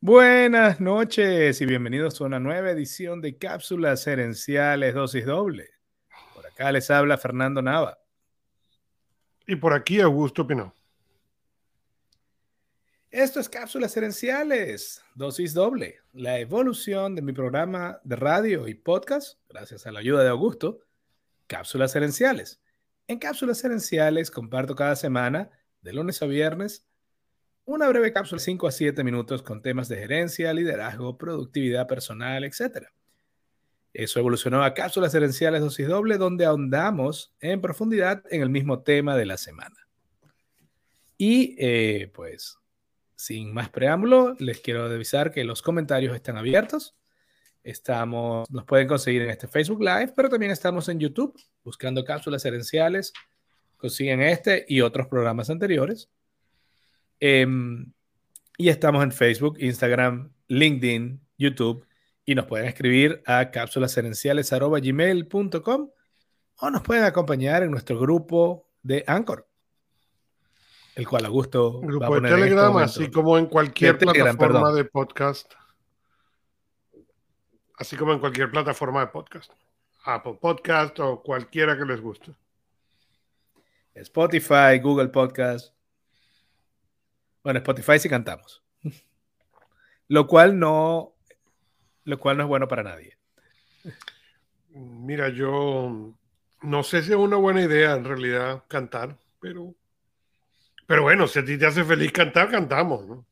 Buenas noches y bienvenidos a una nueva edición de Cápsulas Herenciales Dosis Doble. Por acá les habla Fernando Nava. Y por aquí Augusto Pino. Esto es Cápsulas Herenciales Dosis Doble, la evolución de mi programa de radio y podcast, gracias a la ayuda de Augusto, Cápsulas Herenciales. En Cápsulas Herenciales comparto cada semana, de lunes a viernes, una breve cápsula de 5 a 7 minutos con temas de gerencia, liderazgo, productividad personal, etc. Eso evolucionó a cápsulas herenciales dosis doble, donde ahondamos en profundidad en el mismo tema de la semana. Y eh, pues, sin más preámbulo, les quiero avisar que los comentarios están abiertos. Estamos, nos pueden conseguir en este Facebook Live, pero también estamos en YouTube buscando cápsulas herenciales. Consiguen este y otros programas anteriores. Em, y estamos en Facebook, Instagram, LinkedIn, YouTube y nos pueden escribir a cápsulaserenciales.gmail.com o nos pueden acompañar en nuestro grupo de Anchor, el cual a gusto grupo va a poner de este Telegram, así como en cualquier plataforma de podcast. Así como en cualquier plataforma de podcast. Apple Podcast o cualquiera que les guste. Spotify, Google Podcast, bueno, Spotify sí cantamos. Lo cual no, lo cual no es bueno para nadie. Mira, yo no sé si es una buena idea en realidad cantar, pero, pero bueno, si a ti te hace feliz cantar, cantamos, ¿no?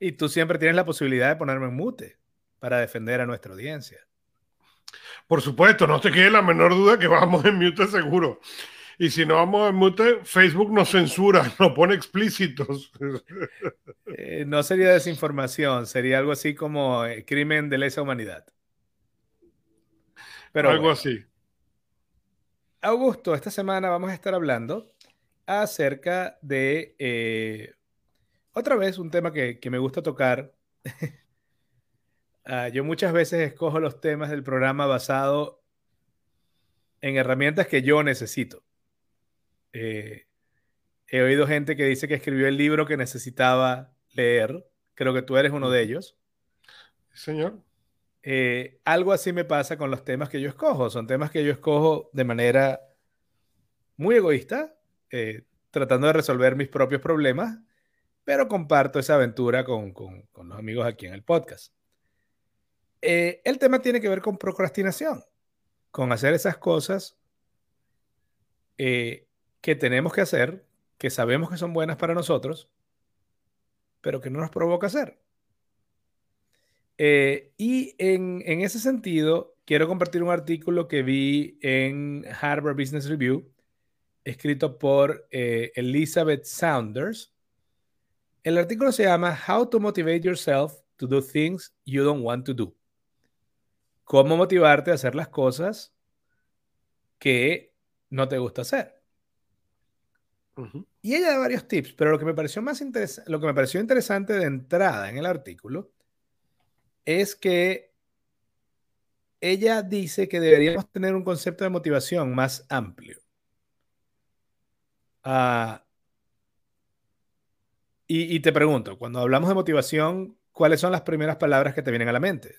Y tú siempre tienes la posibilidad de ponerme en mute para defender a nuestra audiencia. Por supuesto, no te quede la menor duda que vamos en mute seguro. Y si no vamos a mute, Facebook nos censura, nos pone explícitos. Eh, no sería desinformación, sería algo así como eh, crimen de lesa humanidad. Pero algo así. Augusto, esta semana vamos a estar hablando acerca de eh, otra vez un tema que, me gusta tocar. Ah, yo muchas veces escojo los temas del programa basado en herramientas que yo necesito. Eh, he oído gente que dice que escribió el libro que necesitaba leer. Creo que tú eres uno de ellos. Señor. Eh, algo así me pasa con los temas que yo escojo. Son temas que yo escojo de manera muy egoísta, eh, tratando de resolver mis propios problemas, pero comparto esa aventura con, con, con los amigos aquí en el podcast. el tema tiene que ver con procrastinación, con hacer esas cosas que tenemos que hacer, que sabemos que son buenas para nosotros, pero que no nos provoca hacer. Eh, y en, ese sentido, quiero compartir un artículo que vi en Harvard Business Review, escrito por eh, Elizabeth Saunders. El artículo se llama How to Motivate Yourself to Do Things You Don't Want to Do. Cómo motivarte a hacer las cosas que no te gusta hacer. Y ella da varios tips, pero lo que me pareció más lo que me pareció interesante de entrada en el artículo es que ella dice que deberíamos tener un concepto de motivación más amplio. Ah, y, y te pregunto, cuando hablamos de motivación, ¿cuáles son las primeras palabras que te vienen a la mente?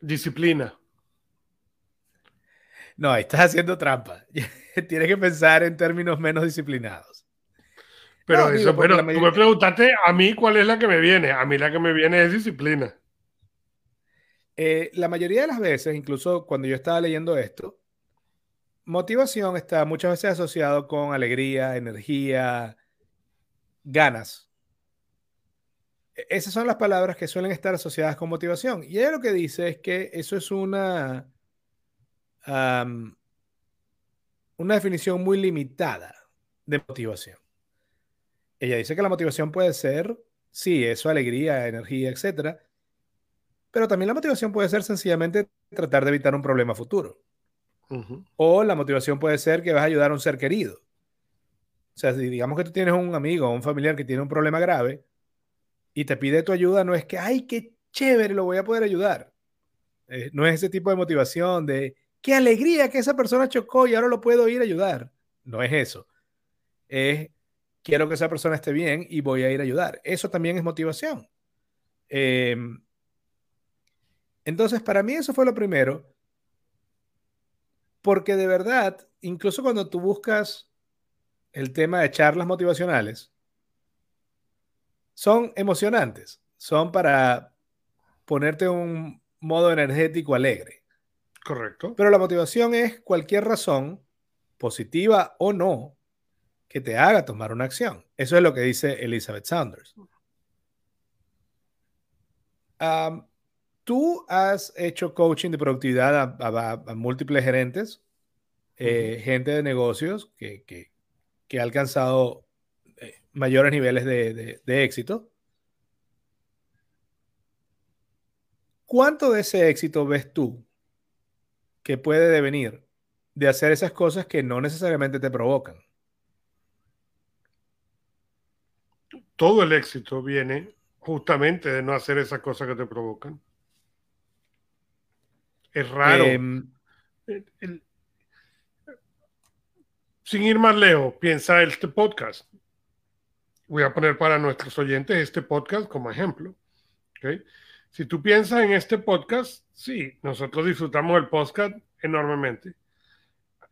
Disciplina. No, estás haciendo trampa. Tienes que pensar en términos menos disciplinados. Pero eso, pero tú me preguntaste a mí cuál es la que me viene. A mí la que me viene es disciplina. Eh, la mayoría de las veces, incluso cuando yo estaba leyendo esto, motivación está muchas veces asociado con alegría, energía, ganas. E, esas son las palabras que suelen estar asociadas con motivación. Y ella lo que dice es que eso es una una definición muy limitada de motivación. Ella dice que la motivación puede ser, sí, eso, alegría, energía, etcétera, pero también la motivación puede ser sencillamente tratar de evitar un problema futuro. O la motivación puede ser que vas a ayudar a un ser querido. O sea, si digamos que tú tienes un amigo o un familiar que tiene un problema grave y te pide tu ayuda, no es que, ay, qué chévere, lo voy a poder ayudar. Eh, no es ese tipo de motivación de, qué alegría que esa persona chocó y ahora lo puedo ir a ayudar. No es eso. Es quiero que esa persona esté bien y voy a ir a ayudar. Eso también es motivación. Em, entonces, para mí eso fue lo primero, porque de verdad, incluso cuando tú buscas el tema de charlas motivacionales, son emocionantes, son para ponerte un modo energético alegre. Correcto. Pero la motivación es cualquier razón, positiva o no, que te haga tomar una acción. Eso es lo que dice Elizabeth Saunders. Tú has hecho coaching de productividad a, múltiples gerentes, eh, gente de negocios que, que, ha alcanzado eh, mayores niveles de, de éxito. ¿Cuánto de ese éxito ves tú que puede devenir de hacer esas cosas que no necesariamente te provocan? Todo el éxito viene justamente de no hacer esas cosas que te provocan. Es raro. Em, sin ir más lejos, piensa este podcast. Voy a poner para nuestros oyentes este podcast como ejemplo. Si tú piensas en este podcast, sí, nosotros disfrutamos el podcast enormemente.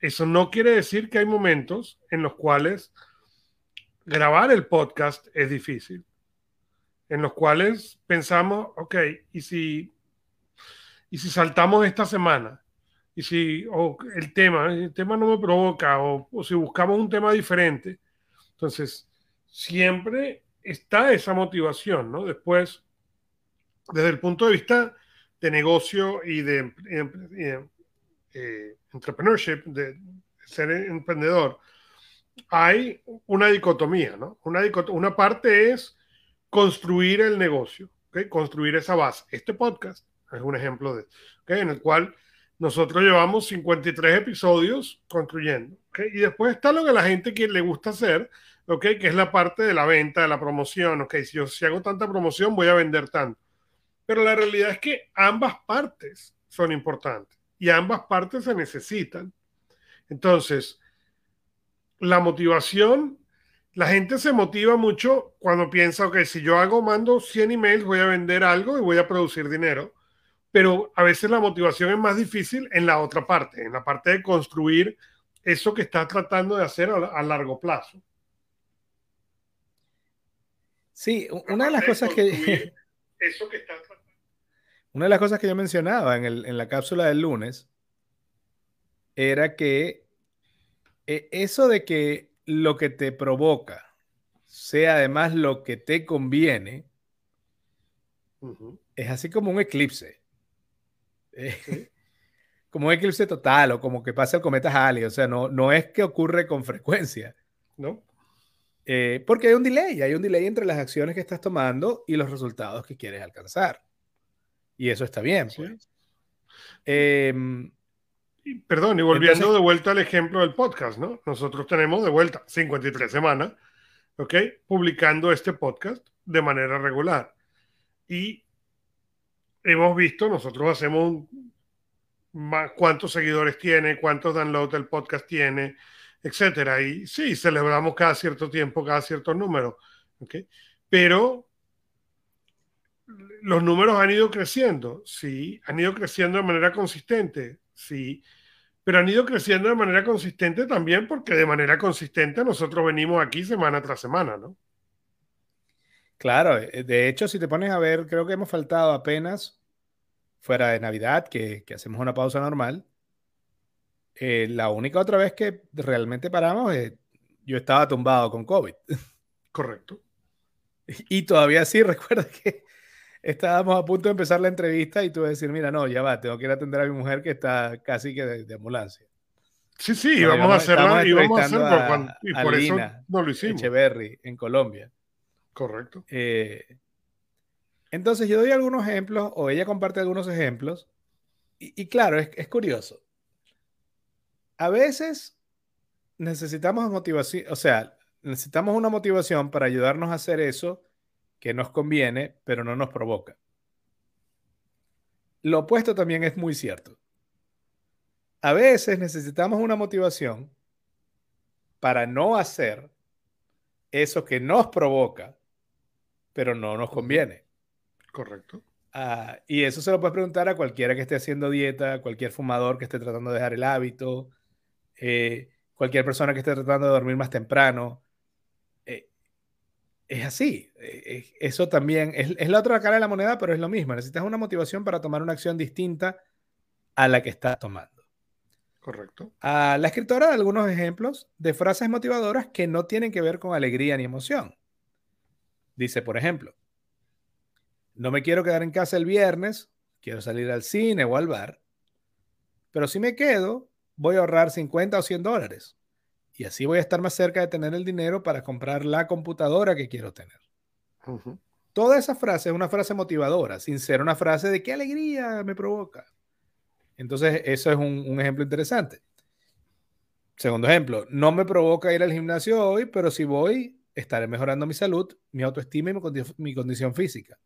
Eso no quiere decir que hay momentos en los cuales grabar el podcast es difícil en los cuales pensamos, ok, ¿y si, y si saltamos esta semana? Y si el tema, el tema no me provoca, o, o si buscamos un tema diferente, entonces siempre está esa motivación, ¿no? Después, desde el punto de vista de negocio y de, eh, entrepreneurship, de ser emprendedor, hay una dicotomía, ¿no? Una, una parte es construir el negocio, ¿okay? construir esa base. Este podcast es un ejemplo de, ¿okay? en el cual nosotros llevamos 53 episodios construyendo. ¿okay? Y después está lo que la gente le gusta hacer, ¿okay? que es la parte de la venta, de la promoción. ¿okay? Si yo si hago tanta promoción, voy a vender tanto. Pero la realidad es que ambas partes son importantes y ambas partes se necesitan. Entonces, la motivación la gente se motiva mucho cuando piensa, ok, si yo hago, mando 100 emails, voy a vender algo y voy a producir dinero. Pero a veces la motivación es más difícil en la otra parte, en la parte de construir eso que estás tratando de hacer a, largo plazo. Sí, una de las cosas que... Eso que Una de las cosas que yo mencionaba en, en la cápsula del lunes era que eh, eso de que lo que te provoca sea además lo que te conviene, es así como un eclipse. como un eclipse total o como que pasa el cometa Halley. O sea, no, no es que ocurre con frecuencia. No. Eh, porque hay un delay, hay un delay entre las acciones que estás tomando y los resultados que quieres alcanzar. Y eso está bien. Pues. Em, perdón, y volviendo de vuelta al ejemplo del podcast, ¿no? Nosotros tenemos de vuelta 53 semanas, ¿ok? Publicando este podcast de manera regular. Y hemos visto, nosotros hacemos cuántos seguidores tiene, cuántos downloads el podcast tiene, etcétera. Y sí, celebramos cada cierto tiempo, cada cierto número, ¿ok? Pero los números han ido creciendo, sí, han ido creciendo de manera consistente, sí, pero han ido creciendo de manera consistente también porque de manera consistente nosotros venimos aquí semana tras semana, ¿no? Claro, eh, de hecho, si te pones a ver, creo que hemos faltado apenas fuera de Navidad, que, hacemos una pausa normal. Eh, la única otra vez que realmente paramos, eh, yo estaba tumbado con COVID. Correcto. Y todavía sí, recuerda que estábamos a punto de empezar la entrevista y tú a decir, mira, no, ya va, tengo que ir a atender a mi mujer que está casi que de, ambulancia. Sí, sí, vamos a hacerla y vamos a hacerlo y por eso no lo hicimos. Echeverry, en Colombia. Correcto. Eh, entonces yo doy algunos ejemplos o ella comparte algunos ejemplos y, claro, es, es curioso. A veces necesitamos motivación, o sea, necesitamos una motivación para ayudarnos a hacer eso que nos conviene, pero no nos provoca. Lo opuesto también es muy cierto. A veces necesitamos una motivación para no hacer eso que nos provoca, pero no nos conviene. Correcto. Ah, y eso se lo puedes preguntar a cualquiera que esté haciendo dieta, cualquier fumador que esté tratando de dejar el hábito, eh, cualquier persona que esté tratando de dormir más temprano. Es así. Eh, eso también es, es, la otra cara de la moneda, pero es lo mismo. Necesitas una motivación para tomar una acción distinta a la que estás tomando. Correcto. A la escritora da algunos ejemplos de frases motivadoras que no tienen que ver con alegría ni emoción. Dice, por ejemplo, no me quiero quedar en casa el viernes, quiero salir al cine o al bar, pero si me quedo, voy a ahorrar 50 o 100 dólares. Y así voy a estar más cerca de tener el dinero para comprar la computadora que quiero tener. Toda esa frase es una frase motivadora, sin ser una frase de qué alegría me provoca. Entonces, eso es un, un ejemplo interesante. Segundo ejemplo, no me provoca ir al gimnasio hoy, pero si voy, estaré mejorando mi salud, mi autoestima y mi, condición física.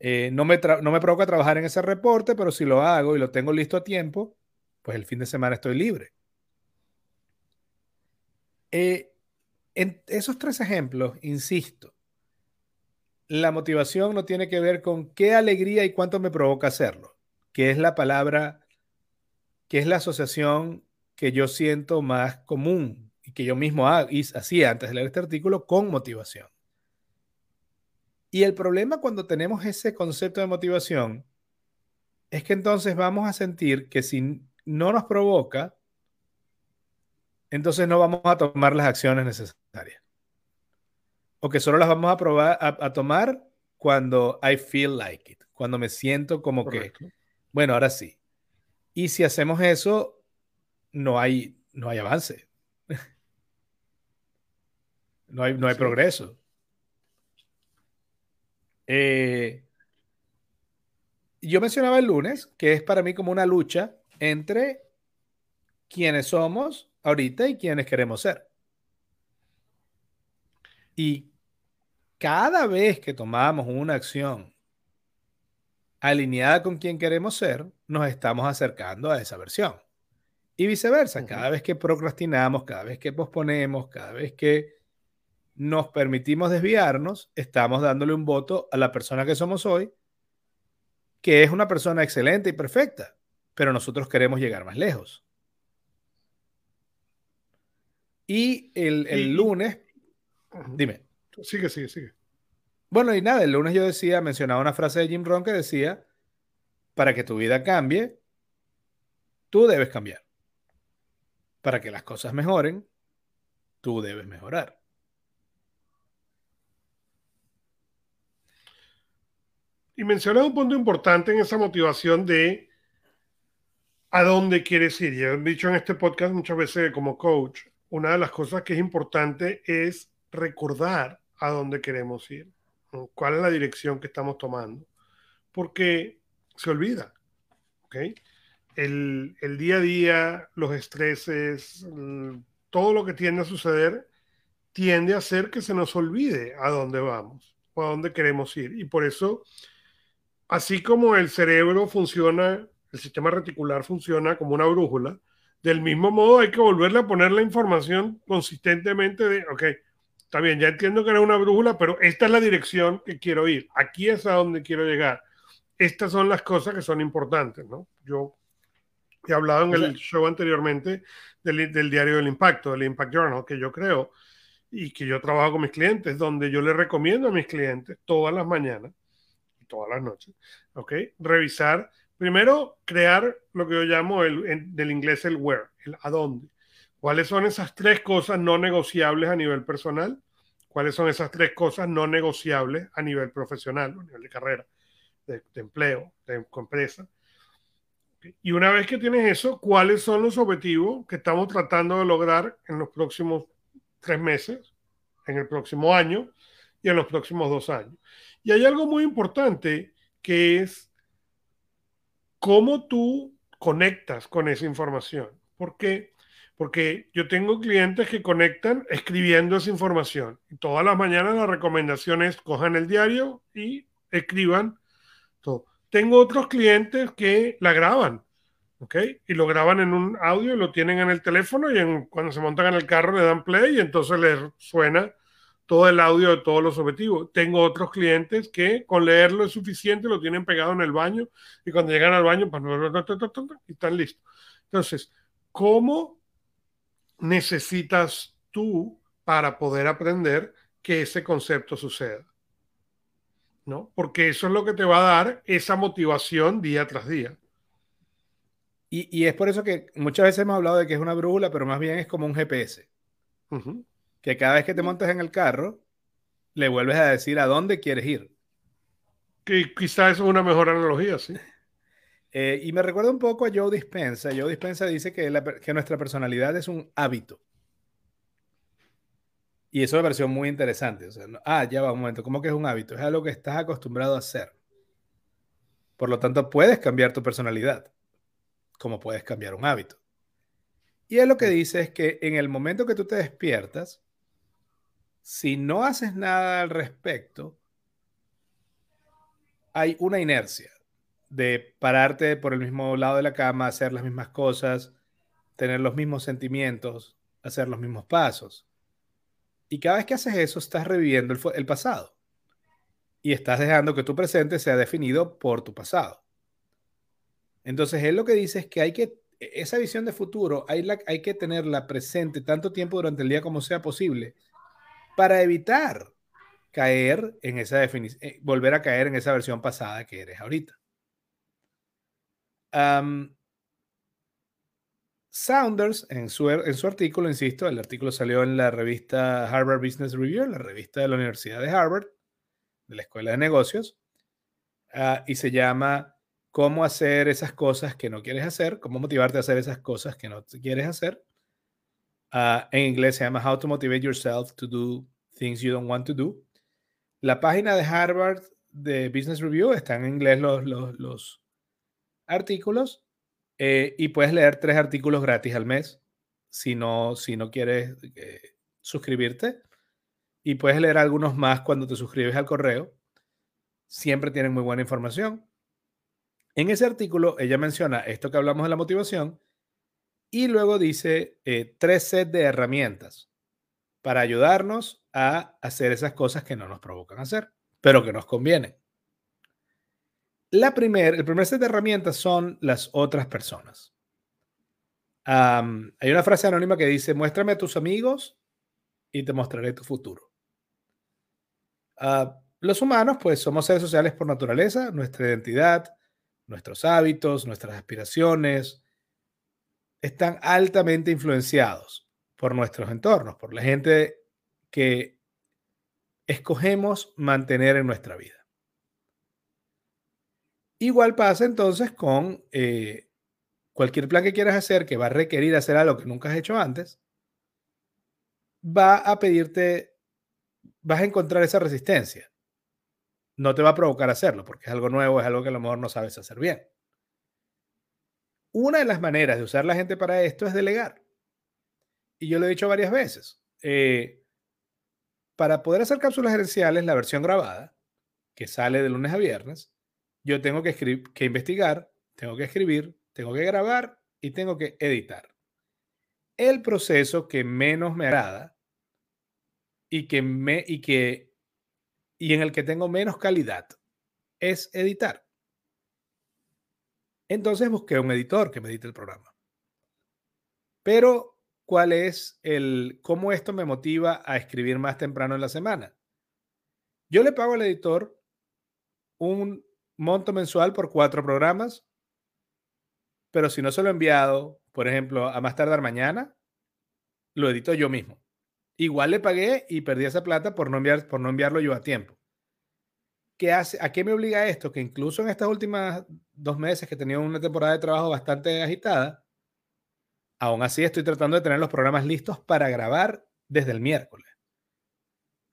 Eh, no, me no me provoca trabajar en ese reporte, pero si lo hago y lo tengo listo a tiempo, pues el fin de semana estoy libre. Eh, en esos tres ejemplos, insisto, la motivación no tiene que ver con qué alegría y cuánto me provoca hacerlo, que es la palabra, que es la asociación que yo siento más común y que yo mismo hacía antes de leer este artículo con motivación. Y el problema cuando tenemos ese concepto de motivación es que entonces vamos a sentir que si no nos provoca, entonces no vamos a tomar las acciones necesarias. O que solo las vamos a, probar, a, tomar cuando I feel like it, cuando me siento como que, bueno, ahora sí. Y si hacemos eso, no hay, no hay avance. no hay, no hay progreso. Eh, yo mencionaba el lunes que es para mí como una lucha entre quienes somos ahorita y quienes queremos ser. Y cada vez que tomamos una acción alineada con quien queremos ser, nos estamos acercando a esa versión. Y viceversa, cada vez que procrastinamos, cada vez que posponemos, cada vez que nos permitimos desviarnos, estamos dándole un voto a la persona que somos hoy, que es una persona excelente y perfecta, pero nosotros queremos llegar más lejos. Y el, lunes, dime. Sigue, sigue, sigue. Bueno, y nada, el lunes yo decía, mencionaba una frase de Jim Rohn que decía, para que tu vida cambie, tú debes cambiar. Para que las cosas mejoren, tú debes mejorar. Y mencioné un punto importante en esa motivación de a dónde quieres ir. Ya he dicho en este podcast muchas veces como coach, una de las cosas que es importante es recordar a dónde queremos ir, cuál es la dirección que estamos tomando, porque se olvida. El, el día a día, los estreses, todo lo que tiende a suceder, tiende a hacer que se nos olvide a dónde vamos o a dónde queremos ir. Y por eso así como el cerebro funciona, el sistema reticular funciona como una brújula, del mismo modo hay que volverle a poner la información consistentemente de, ok, está bien, ya entiendo que era una brújula, pero esta es la dirección que quiero ir, aquí es a donde quiero llegar. Estas son las cosas que son importantes, ¿no? Yo he hablado en el show anteriormente del, del diario del impacto, del Impact Journal, que yo creo y que yo trabajo con mis clientes, donde yo les recomiendo a mis clientes todas las mañanas todas las noches, ¿ok? Revisar, primero crear lo que yo llamo el, del inglés el where, el a dónde. ¿Cuáles son esas tres cosas no negociables a nivel personal? ¿Cuáles son esas tres cosas no negociables a nivel profesional, a nivel de carrera, de, empleo, de empresa? Y una vez que tienes eso, ¿cuáles son los objetivos que estamos tratando de lograr en los próximos tres meses, en el próximo año y en los próximos dos años? Y hay algo muy importante que es cómo tú conectas con esa información. ¿Por qué? Porque yo tengo clientes que conectan escribiendo esa información. Todas las mañanas la recomendación es cojan el diario y escriban. Tengo otros clientes que la graban. ¿ok? Y lo graban en un audio y lo tienen en el teléfono y cuando se montan en el carro le dan play y entonces les suena todo el audio de todos los objetivos. Tengo otros clientes que con leerlo es suficiente, lo tienen pegado en el baño y cuando llegan al baño pues, y están listos. Entonces, ¿cómo necesitas tú para poder aprender que ese concepto suceda? ¿No? Porque eso es lo que te va a dar esa motivación día tras día. Y, es por eso que muchas veces hemos hablado de que es una brújula, pero más bien es como un GPS. Que cada vez que te montas en el carro, le vuelves a decir a dónde quieres ir. Que quizás es una mejor analogía, sí. Eh, y me recuerda un poco a Joe Dispensa. Joe Dispensa dice que, que nuestra personalidad es un hábito. Y eso me pareció muy interesante. ah, ya va un momento. ¿Cómo que es un hábito? Es algo que estás acostumbrado a hacer. Por lo tanto, puedes cambiar tu personalidad como puedes cambiar un hábito. Y él lo que dice es que en el momento que tú te despiertas, si no haces nada al respecto, hay una inercia de pararte por el mismo lado de la cama, hacer las mismas cosas, tener los mismos sentimientos, hacer los mismos pasos. Y cada vez que haces eso, estás reviviendo el, pasado. Y estás dejando que tu presente sea definido por tu pasado. Entonces, él lo que dice es que hay que, e, esa visión de futuro, hay que tenerla presente tanto tiempo durante el día como sea posible para evitar caer en esa definición, eh, volver a caer en esa versión pasada que eres ahorita. Saunders, en su, en su artículo, insisto, el artículo salió en la revista Harvard Business Review, la revista de la Universidad de Harvard, de la Escuela de Negocios, ah, y se llama cómo hacer esas cosas que no quieres hacer, cómo motivarte a hacer esas cosas que no quieres hacer. Ah, en inglés se llama How to Motivate Yourself to Do Things You Don't Want to Do. La página de Harvard de Business Review está en inglés los, los, artículos eh, y puedes leer tres artículos gratis al mes si no, si no quieres eh, suscribirte. Y puedes leer algunos más cuando te suscribes al correo. Siempre tienen muy buena información. En ese artículo ella menciona esto que hablamos de la motivación y luego dice eh, tres sets de herramientas para ayudarnos a hacer esas cosas que no nos provocan hacer, pero que nos convienen. La primer, el primer set de herramientas son las otras personas. hay una frase anónima que dice, muéstrame a tus amigos y te mostraré tu futuro. Ah, los humanos, pues somos seres sociales por naturaleza, nuestra identidad, nuestros hábitos, nuestras aspiraciones, están altamente influenciados por nuestros entornos, por la gente que escogemos mantener en nuestra vida. Igual pasa entonces con eh, cualquier plan que quieras hacer que va a requerir hacer algo que nunca has hecho antes, va a pedirte, vas a encontrar esa resistencia no te va a provocar hacerlo, porque es algo nuevo, es algo que a lo mejor no sabes hacer bien. Una de las maneras de usar la gente para esto es delegar. Y yo lo he dicho varias veces. Eh, para poder hacer cápsulas gerenciales, la versión grabada, que sale de lunes a viernes, yo tengo que, escribir, que investigar, tengo que escribir, tengo que grabar y tengo que editar. El proceso que menos me agrada y que, me, y que y en el que tengo menos calidad es editar. Entonces busqué un editor que me edite el programa. Pero, ¿cuál es el, cómo esto me motiva a escribir más temprano en la semana? Yo le pago al editor un monto mensual por cuatro programas, pero si no se lo he enviado, por ejemplo, a más tardar mañana, lo edito yo mismo. Igual le pagué y perdí esa plata por no, enviar, por no enviarlo yo a tiempo. ¿Qué hace, ¿A qué me obliga esto? Que incluso en estas últimas dos meses que he tenido una temporada de trabajo bastante agitada, aún así estoy tratando de tener los programas listos para grabar desde el miércoles.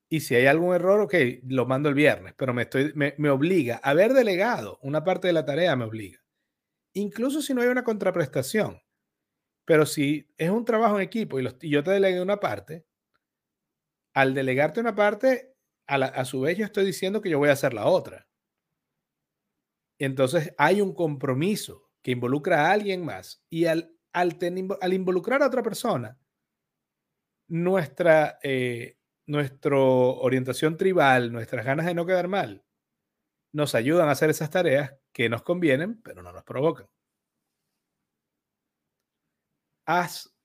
Y si hay algún error, ok, lo mando el viernes, pero me, estoy, me, me. Haber delegado una parte de la tarea me obliga. Incluso si no hay una contraprestación. Pero si es un trabajo en equipo y, yo te delegué una parte, al delegarte una parte, a, su vez yo estoy diciendo que yo voy a hacer la otra. Entonces hay un compromiso que involucra a alguien más y al, al, involucrar a otra persona, nuestra, eh, orientación tribal, nuestras ganas de no quedar mal, nos ayudan a hacer esas tareas que nos convienen, pero no nos provocan. ¿Has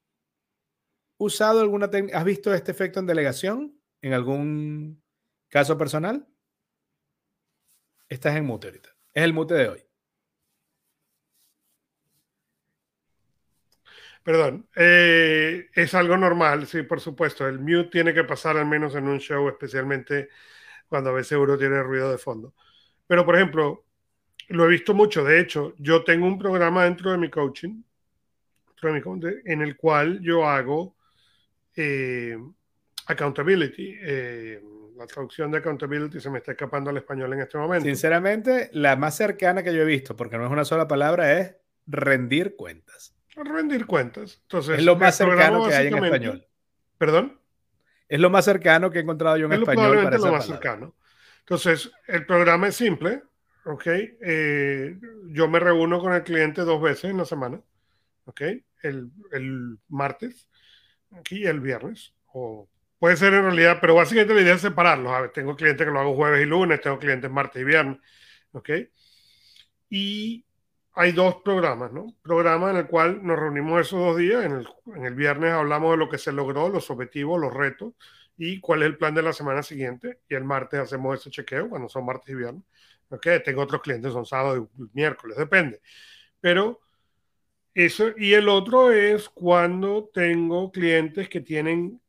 usado alguna técnica? ¿Has visto este efecto en delegación en algún caso personal? Estás en mute ahorita. Es el mute de hoy. Perdón, eh, es algo normal, sí, por supuesto. El mute tiene que pasar al menos en un show, especialmente cuando a veces uno tiene ruido de fondo. Pero, por ejemplo, lo he visto mucho. De hecho, yo tengo un programa dentro de mi coaching en el cual yo hago eh, accountability. Eh, la traducción de accountability se me está escapando al español en este momento. Sinceramente, la más cercana que yo he visto, porque no es una sola palabra, es rendir cuentas. Rendir cuentas. Entonces, es lo más cercano que hay en español. ¿Perdón? Es lo más cercano que he encontrado yo en es español. Probablemente lo más cercano. Entonces, el programa es simple, ¿ok? Eh, yo me reúno con el cliente dos veces en la semana, ¿ok? El, el martes y el viernes, o Puede ser en realidad, pero básicamente la idea es separarlos. A ver, tengo clientes que lo hago jueves y lunes, tengo clientes martes y viernes. ¿Ok? Y hay dos programas, ¿no? Programa en el cual nos reunimos esos dos días. En el, en el viernes hablamos de lo que se logró, los objetivos, los retos y cuál es el plan de la semana siguiente. Y el martes hacemos ese chequeo, cuando son martes y viernes. ¿Ok? Tengo otros clientes, son sábado y miércoles, depende. Pero eso, y el otro es cuando tengo clientes que tienen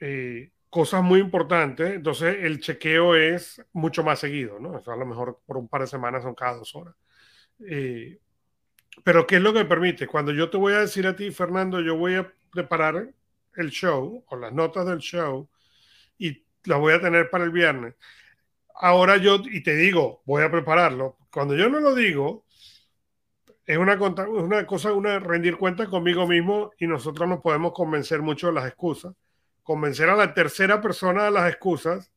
eh, cosas muy importantes, entonces el chequeo es mucho más seguido, ¿no? a lo mejor por un par de semanas son cada dos horas. Eh, pero ¿qué es lo que permite? Cuando yo te voy a decir a ti, Fernando, yo voy a preparar el show o las notas del show y las voy a tener para el viernes. Ahora yo, y te digo, voy a prepararlo. Cuando yo no lo digo, es una, una cosa, una rendir cuenta conmigo mismo y nosotros nos podemos convencer mucho de las excusas convencer a la tercera persona de las excusas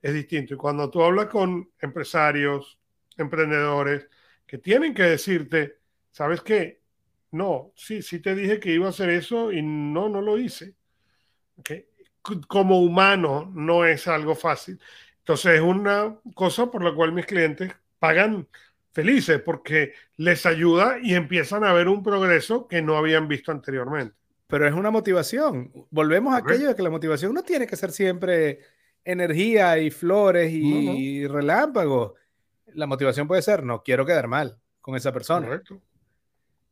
es distinto. Y cuando tú hablas con empresarios, emprendedores, que tienen que decirte, ¿sabes qué? No, sí, sí te dije que iba a hacer eso y no, no lo hice. Como humano no es algo fácil. Entonces es una cosa por la cual mis clientes pagan felices porque les ayuda y empiezan a ver un progreso que no habían visto anteriormente pero es una motivación. Volvemos a aquello de que la motivación no tiene que ser siempre energía y flores y, relámpagos. La motivación puede ser, no quiero quedar mal con esa persona.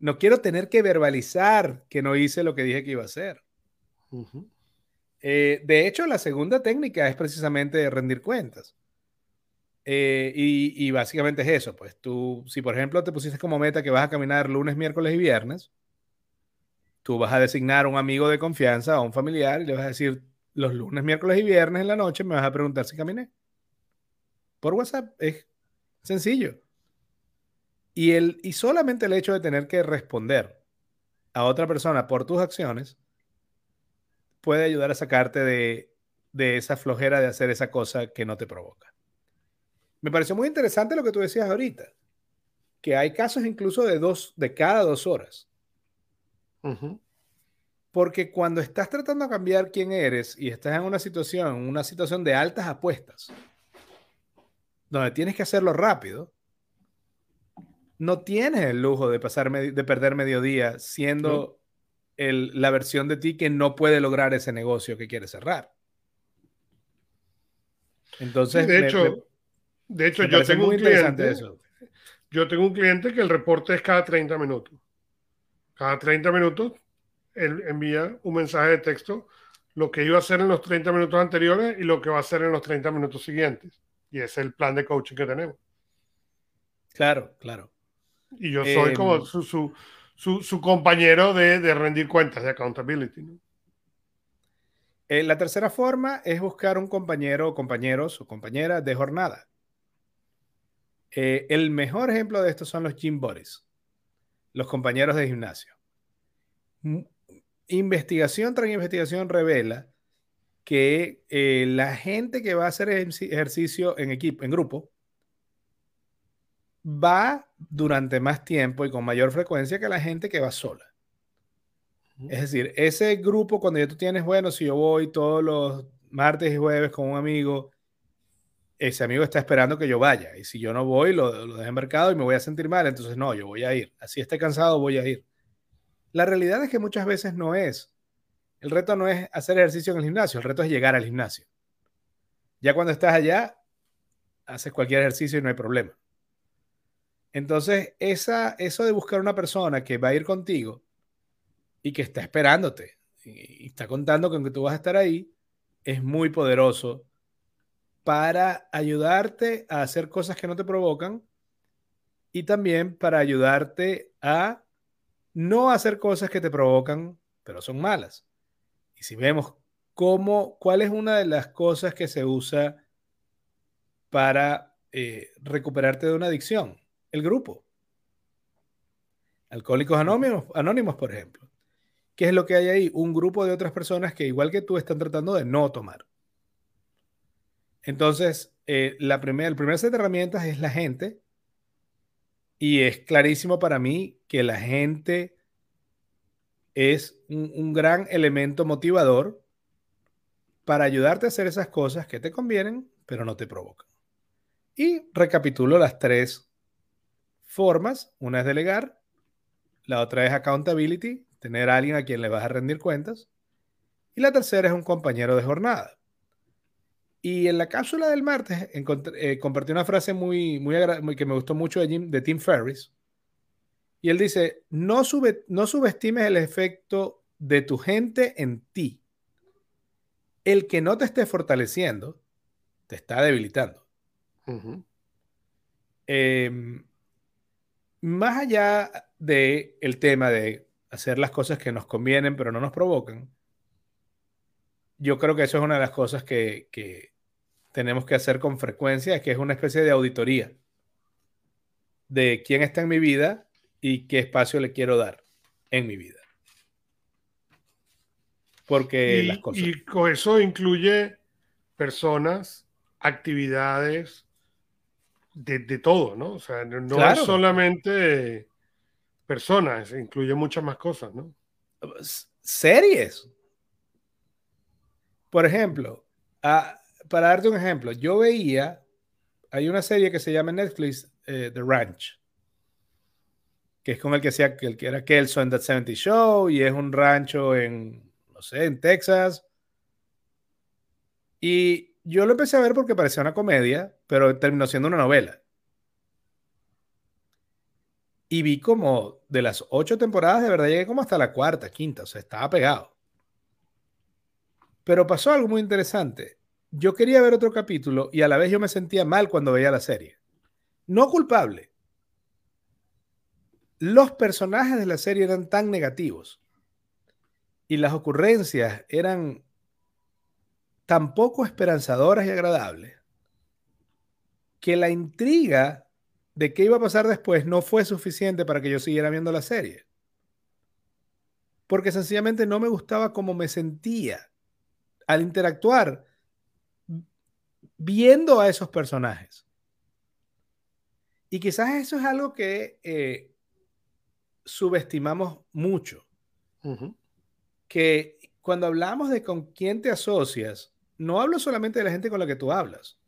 No quiero tener que verbalizar que no hice lo que dije que iba a hacer. Eh, de hecho, la segunda técnica es precisamente rendir cuentas. Eh, y, y, básicamente es eso, pues tú, si por ejemplo te pusiste como meta que vas a caminar lunes, miércoles y viernes, tú vas a designar un amigo de confianza a un familiar y le vas a decir los lunes, miércoles y viernes en la noche me vas a preguntar si caminé. Por WhatsApp es sencillo. Y, el, y solamente el hecho de tener que responder a otra persona por tus acciones puede ayudar a sacarte de, de esa flojera de hacer esa cosa que no te provoca. Me pareció muy interesante lo que tú decías ahorita, que hay casos incluso de dos, de cada dos horas. Porque cuando estás tratando de cambiar quién eres y estás en una situación, una situación de altas apuestas, donde tienes que hacerlo rápido, no tienes el lujo de, pasar de perder mediodía siendo la versión de ti que no puede lograr ese negocio que quiere cerrar. Entonces, de hecho, de hecho yo tengo un cliente. Yo tengo un cliente que el reporte es cada 30 minutos. Cada 30 minutos, él envía un mensaje de texto, lo que iba a hacer en los 30 minutos anteriores y lo que va a hacer en los 30 minutos siguientes. Y ese es el plan de coaching que tenemos. Claro, claro. Y yo soy como em, su, su, su, compañero de, de, rendir cuentas, de accountability. Eh, la tercera forma es buscar un compañero o compañeros o compañeras de jornada. Eh, el mejor ejemplo de esto son los gym buddies los compañeros de gimnasio. Investigación tras investigación revela que eh, la gente que va a hacer ejercicio en equipo, en grupo, va durante más tiempo y con mayor frecuencia que la gente que va sola. Es decir, ese grupo cuando ya tú tienes, bueno, si yo voy todos los martes y jueves con un amigo, ese amigo está esperando que yo vaya. Y si yo no voy, lo, lo dejo en mercado y me voy a sentir mal. Entonces, no, yo voy a ir. Así esté cansado, voy a ir. La realidad es que muchas veces no es. El reto no es hacer ejercicio en el gimnasio, el reto es llegar al gimnasio. Ya cuando estás allá, haces cualquier ejercicio y no hay problema. Entonces, esa, eso de buscar una persona que va a ir contigo y que está esperándote y, está contando con que tú vas a estar ahí, es muy poderoso para ayudarte a hacer cosas que no te provocan y también para ayudarte a no hacer cosas que te provocan, pero son malas. Y si vemos cómo, cuál es una de las cosas que se usa para eh, recuperarte de una adicción, el grupo. Alcohólicos Anónimos, Anónimos, por ejemplo. ¿Qué es lo que hay ahí? Un grupo de otras personas que, igual que tú, están tratando de no tomar. Entonces, eh, la primera, el primer set de herramientas es la gente. Y es clarísimo para mí que la gente es un, gran elemento motivador para ayudarte a hacer esas cosas que te convienen, pero no te provocan. Y recapitulo las tres formas. Una es delegar, la otra es accountability, tener a alguien a quien le vas a rendir cuentas. Y la tercera es un compañero de jornada. Y en la cápsula del martes eh, compartí una frase muy, muy, que me gustó mucho de, de Tim Ferriss. Y él dice, no, sube, no subestimes el efecto de tu gente en ti. El que no te esté fortaleciendo, te está debilitando. Em, más allá del el tema de hacer las cosas que nos convienen pero no nos provocan, yo creo que eso es una de las cosas que, que tenemos que hacer con frecuencia, que es una especie de auditoría de quién está en mi vida y qué espacio le quiero dar en mi vida. Porque las cosas... Y eso incluye personas, actividades, de, todo, ¿no? O sea, no es solamente personas, incluye muchas más cosas, ¿no? Series. Por ejemplo, para darte un ejemplo, yo veía, hay una serie que se llama Netflix, eh, The Ranch, que es con el que, sea, el que era Kelso en The 70 Show, y es un rancho en, no sé, en Texas. Y yo lo empecé a ver porque parecía una comedia, pero terminó siendo una novela. Y vi como de las ocho temporadas, de verdad llegué como hasta la cuarta, quinta, o sea, estaba pegado. Pero pasó algo muy interesante. Yo quería ver otro capítulo y a la vez yo me sentía mal cuando veía la serie. No culpable. Los personajes de la serie eran tan negativos y las ocurrencias eran tan poco esperanzadoras y agradables que la intriga de qué iba a pasar después no fue suficiente para que yo siguiera viendo la serie. Porque sencillamente no me gustaba cómo me sentía al interactuar viendo a esos personajes. Y quizás eso es algo que eh, subestimamos mucho. Que cuando hablamos de con quién te asocias, no hablo solamente de la gente con la que tú hablas.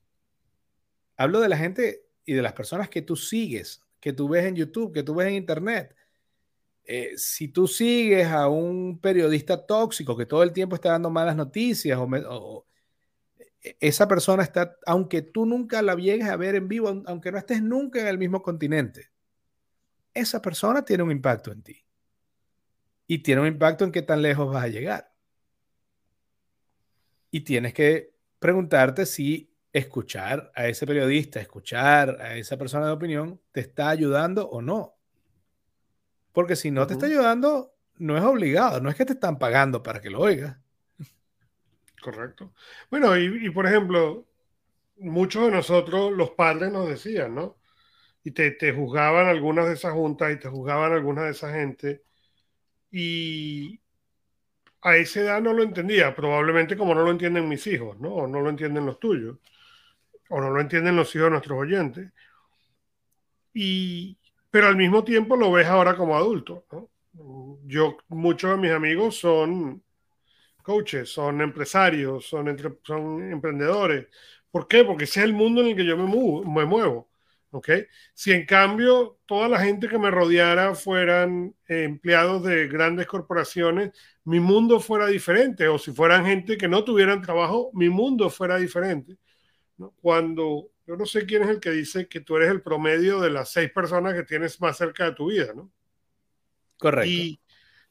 Hablo de la gente y de las personas que tú sigues, que tú ves en YouTube, que tú ves en Internet. Eh, si tú sigues a un periodista tóxico que todo el tiempo está dando malas noticias o, e, esa persona está, aunque tú nunca la llegues a ver en vivo, aunque no estés nunca en el mismo continente, esa persona tiene un impacto en ti. Y tiene un impacto en qué tan lejos vas a llegar. Y tienes que preguntarte si escuchar a ese periodista, escuchar a esa persona de opinión, te está ayudando o no. Porque si no te está ayudando, no es obligado, no es que te están pagando para que lo oigas. Correcto. Bueno, y, por ejemplo, muchos de nosotros, los padres nos decían, ¿no? Y te, te juzgaban algunas de esas juntas y te juzgaban algunas de esa gente. Y, a esa edad no lo entendía, probablemente como no lo entienden mis hijos, ¿no? O no lo entienden los tuyos, o no lo entienden los hijos de nuestros oyentes. y, pero al mismo tiempo lo ves ahora como adulto. Yo, muchos de mis amigos son coaches, son empresarios, son, son emprendedores. ¿Por qué? Porque ese es el mundo en el que yo me, me muevo. ¿okay? Si en cambio toda la gente que me rodeara fueran empleados de grandes corporaciones, mi mundo fuera diferente. O si fueran gente que no tuvieran trabajo, mi mundo fuera diferente. Cuando yo no sé quién es el que dice que tú eres el promedio de las seis personas que tienes más cerca de tu vida, ¿no? Correcto. Y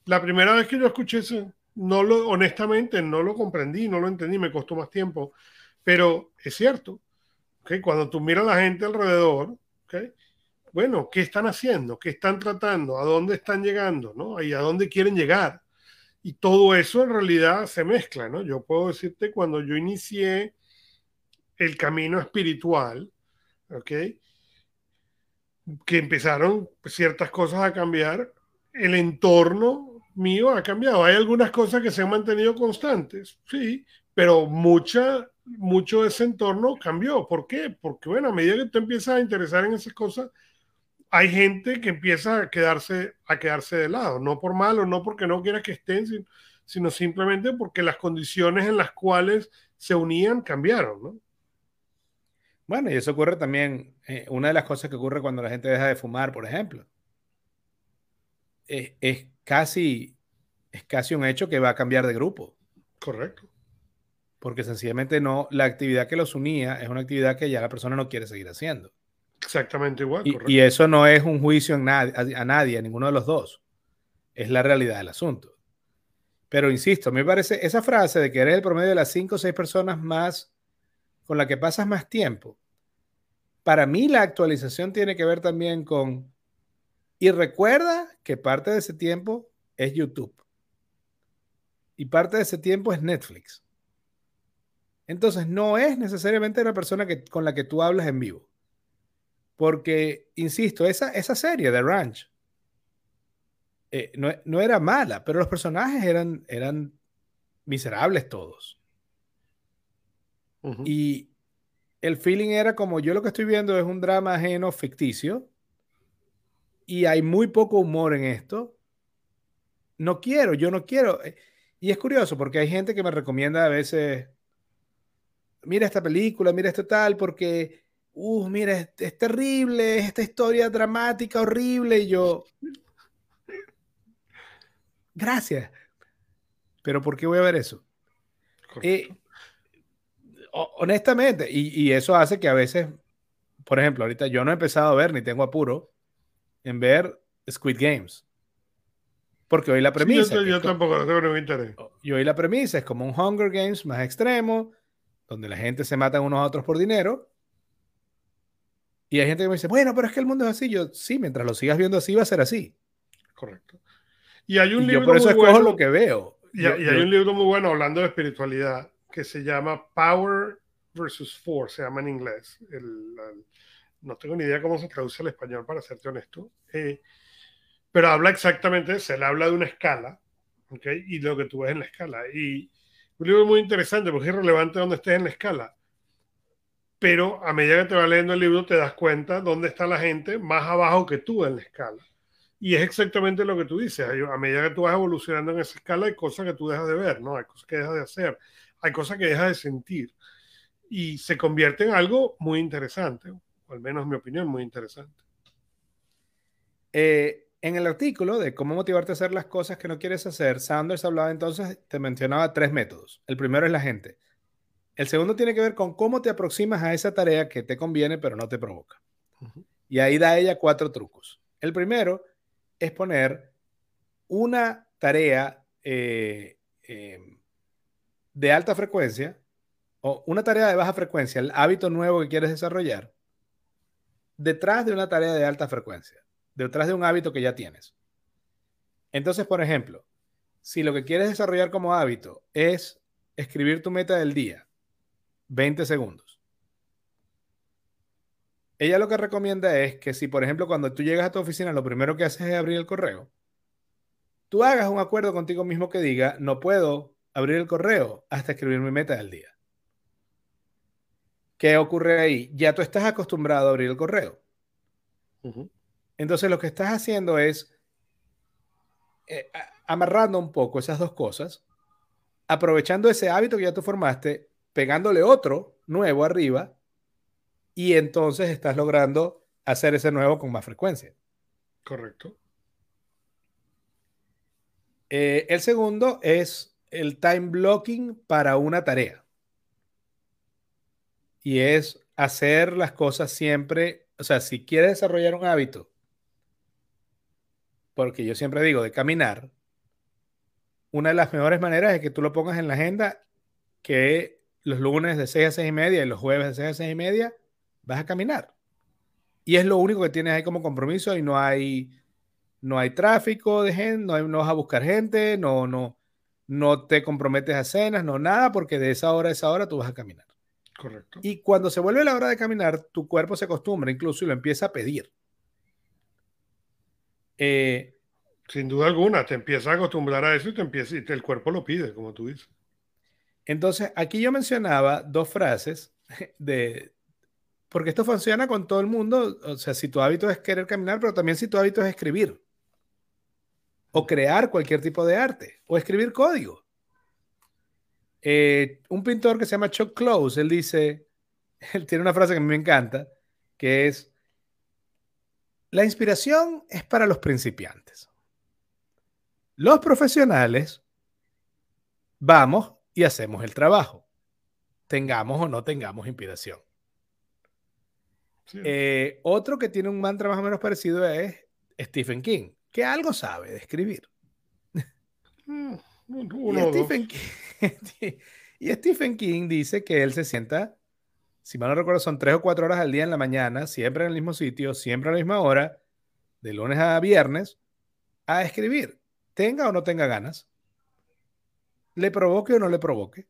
la primera vez que yo escuché eso, no lo, honestamente, no lo comprendí, no lo entendí, me costó más tiempo, pero es cierto. ¿okay? Cuando tú miras a la gente alrededor, ¿okay? bueno, ¿qué están haciendo? ¿Qué están tratando? ¿A dónde están llegando? ¿no? ¿Y a dónde quieren llegar? Y todo eso en realidad se mezcla, ¿no? Yo puedo decirte, cuando yo inicié el camino espiritual, ¿ok? Que empezaron ciertas cosas a cambiar, el entorno mío ha cambiado. Hay algunas cosas que se han mantenido constantes, sí, pero mucha, mucho de ese entorno cambió. ¿Por qué? Porque, bueno, a medida que tú empiezas a interesar en esas cosas, hay gente que empieza a quedarse, a quedarse de lado, no por malo, no porque no quiera que estén, sino, sino simplemente porque las condiciones en las cuales se unían cambiaron, ¿no? Bueno, y eso ocurre también, eh, una de las cosas que ocurre cuando la gente deja de fumar, por ejemplo, es, casi, es casi un hecho que va a cambiar de grupo. Correcto. Porque sencillamente no, la actividad que los unía es una actividad que ya la persona no quiere seguir haciendo. Exactamente igual. Y, y eso no es un juicio en a, a, nadie, a ninguno de los dos. Es la realidad del asunto. Pero insisto, me parece esa frase de que eres el promedio de las cinco o seis personas más con la que pasas más tiempo, para mí la actualización tiene que ver también con, y recuerda que parte de ese tiempo es YouTube. Y parte de ese tiempo es Netflix. Entonces no es necesariamente una persona que, con la que tú hablas en vivo. Porque, insisto, esa, esa serie de Ranch eh, no, no, era mala, pero los personajes eran, eran miserables todos. Y el feeling era como yo lo que estoy viendo es un drama ajeno ficticio y hay muy poco humor en esto. No quiero, yo no quiero. Eh, y es curioso porque hay gente que me recomienda a veces, mira esta película, mira esto tal, porque, uh, mira, es, es terrible, esta historia dramática, horrible. Y yo, gracias. Pero ¿por qué voy a ver eso? Eh, honestamente, y, eso hace que a veces, por ejemplo, ahorita yo no he empezado a ver ni tengo apuro en ver Squid Games. Porque hoy la premisa. yo, tampoco, no me interesa. Y hoy la premisa es como un Hunger Games más extremo, donde la gente se mata unos a otros por dinero. Y hay gente que me dice, bueno, pero es que el mundo es así. Yo, sí, mientras lo sigas viendo así, va a ser así. Correcto. Y hay un libro. Yo por eso escojo lo que veo. Y, y hay un libro muy bueno hablando de espiritualidad que se llama Power versus Force, se llama en inglés. El, no tengo ni idea cómo se traduce al español, para serte honesto. Eh, pero habla exactamente, se le habla de una escala, ¿ok? Y lo que tú ves en la escala. Y un libro muy interesante porque es relevante donde estés en la escala. Pero a medida que te vas leyendo el libro, te das cuenta dónde está la gente más abajo que tú en la escala. Y es exactamente lo que tú dices. A medida que tú vas evolucionando en esa escala, hay cosas que tú dejas de ver, ¿no? Hay cosas que dejas de hacer hay cosas que deja de sentir y se convierte en algo muy interesante, o al menos en mi opinión, muy interesante. Eh, en el artículo de cómo motivarte a hacer las cosas que no quieres hacer, Sanders hablaba entonces, te mencionaba tres métodos. El primero es la gente. El segundo tiene que ver con cómo te aproximas a esa tarea que te conviene pero no te provoca. Y ahí da ella cuatro trucos. El primero es poner una tarea eh, eh, de alta frecuencia o una tarea de baja frecuencia, el hábito nuevo que quieres desarrollar, detrás de una tarea de alta frecuencia, detrás de un hábito que ya tienes. Entonces, por ejemplo, si lo que quieres desarrollar como hábito es escribir tu meta del día, 20 segundos. Ella lo que recomienda es que si, por ejemplo, cuando tú llegas a tu oficina, lo primero que haces es abrir el correo, tú hagas un acuerdo contigo mismo que diga, no puedo abrir el correo hasta escribir mi meta del día. ¿Qué ocurre ahí? Ya tú estás acostumbrado a abrir el correo. Entonces lo que estás haciendo es eh, amarrando un poco esas dos cosas, aprovechando ese hábito que ya tú formaste, pegándole otro nuevo arriba y entonces estás logrando hacer ese nuevo con más frecuencia. Correcto. Eh, el segundo es el time blocking para una tarea. Y es hacer las cosas siempre, o sea, si quieres desarrollar un hábito, porque yo siempre digo de caminar, una de las mejores maneras es que tú lo pongas en la agenda que los lunes de 6 a 6 y media y los jueves de 6 a 6 y media vas a caminar. Y es lo único que tienes ahí como compromiso y no hay, no hay tráfico de gente, no, no vas a buscar gente, no, no, no te comprometes a cenas, no nada, porque de esa hora a esa hora tú vas a caminar. Correcto. Y cuando se vuelve la hora de caminar, tu cuerpo se acostumbra incluso y lo empieza a pedir. Eh, Sin duda alguna, te empieza a acostumbrar a eso y, te empieza, y el cuerpo lo pide, como tú dices. Entonces, aquí yo mencionaba dos frases de, porque esto funciona con todo el mundo, o sea, si tu hábito es querer caminar, pero también si tu hábito es escribir, o crear cualquier tipo de arte, o escribir código. Eh, un pintor que se llama Chuck Close, él dice, él tiene una frase que a mí me encanta, que es, la inspiración es para los principiantes. Los profesionales vamos y hacemos el trabajo, tengamos o no tengamos inspiración. Eh, otro que tiene un mantra más o menos parecido es Stephen King, que algo sabe de escribir. Mm, y, Stephen King, y Stephen King dice que él se sienta, si mal no recuerdo, son tres o cuatro horas al día en la mañana, siempre en el mismo sitio, siempre a la misma hora, de lunes a viernes, a escribir, tenga o no tenga ganas, le provoque o no le provoque,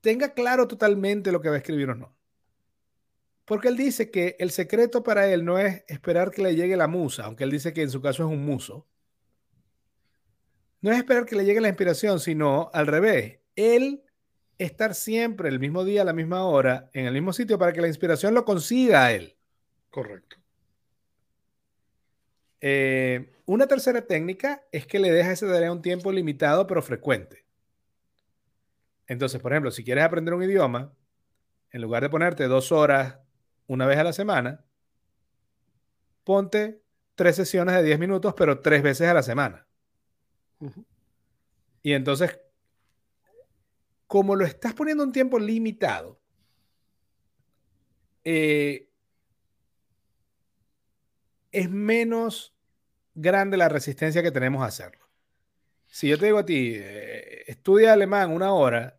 tenga claro totalmente lo que va a escribir o no. Porque él dice que el secreto para él no es esperar que le llegue la musa, aunque él dice que en su caso es un muso. No es esperar que le llegue la inspiración, sino al revés. Él estar siempre el mismo día, a la misma hora, en el mismo sitio para que la inspiración lo consiga a él. Correcto. Eh, una tercera técnica es que le deja ese tarea un tiempo limitado pero frecuente. Entonces, por ejemplo, si quieres aprender un idioma, en lugar de ponerte dos horas una vez a la semana, ponte tres sesiones de 10 minutos, pero tres veces a la semana. Y entonces, como lo estás poniendo un tiempo limitado, eh, es menos grande la resistencia que tenemos a hacerlo. Si yo te digo a ti, eh, estudia alemán una hora,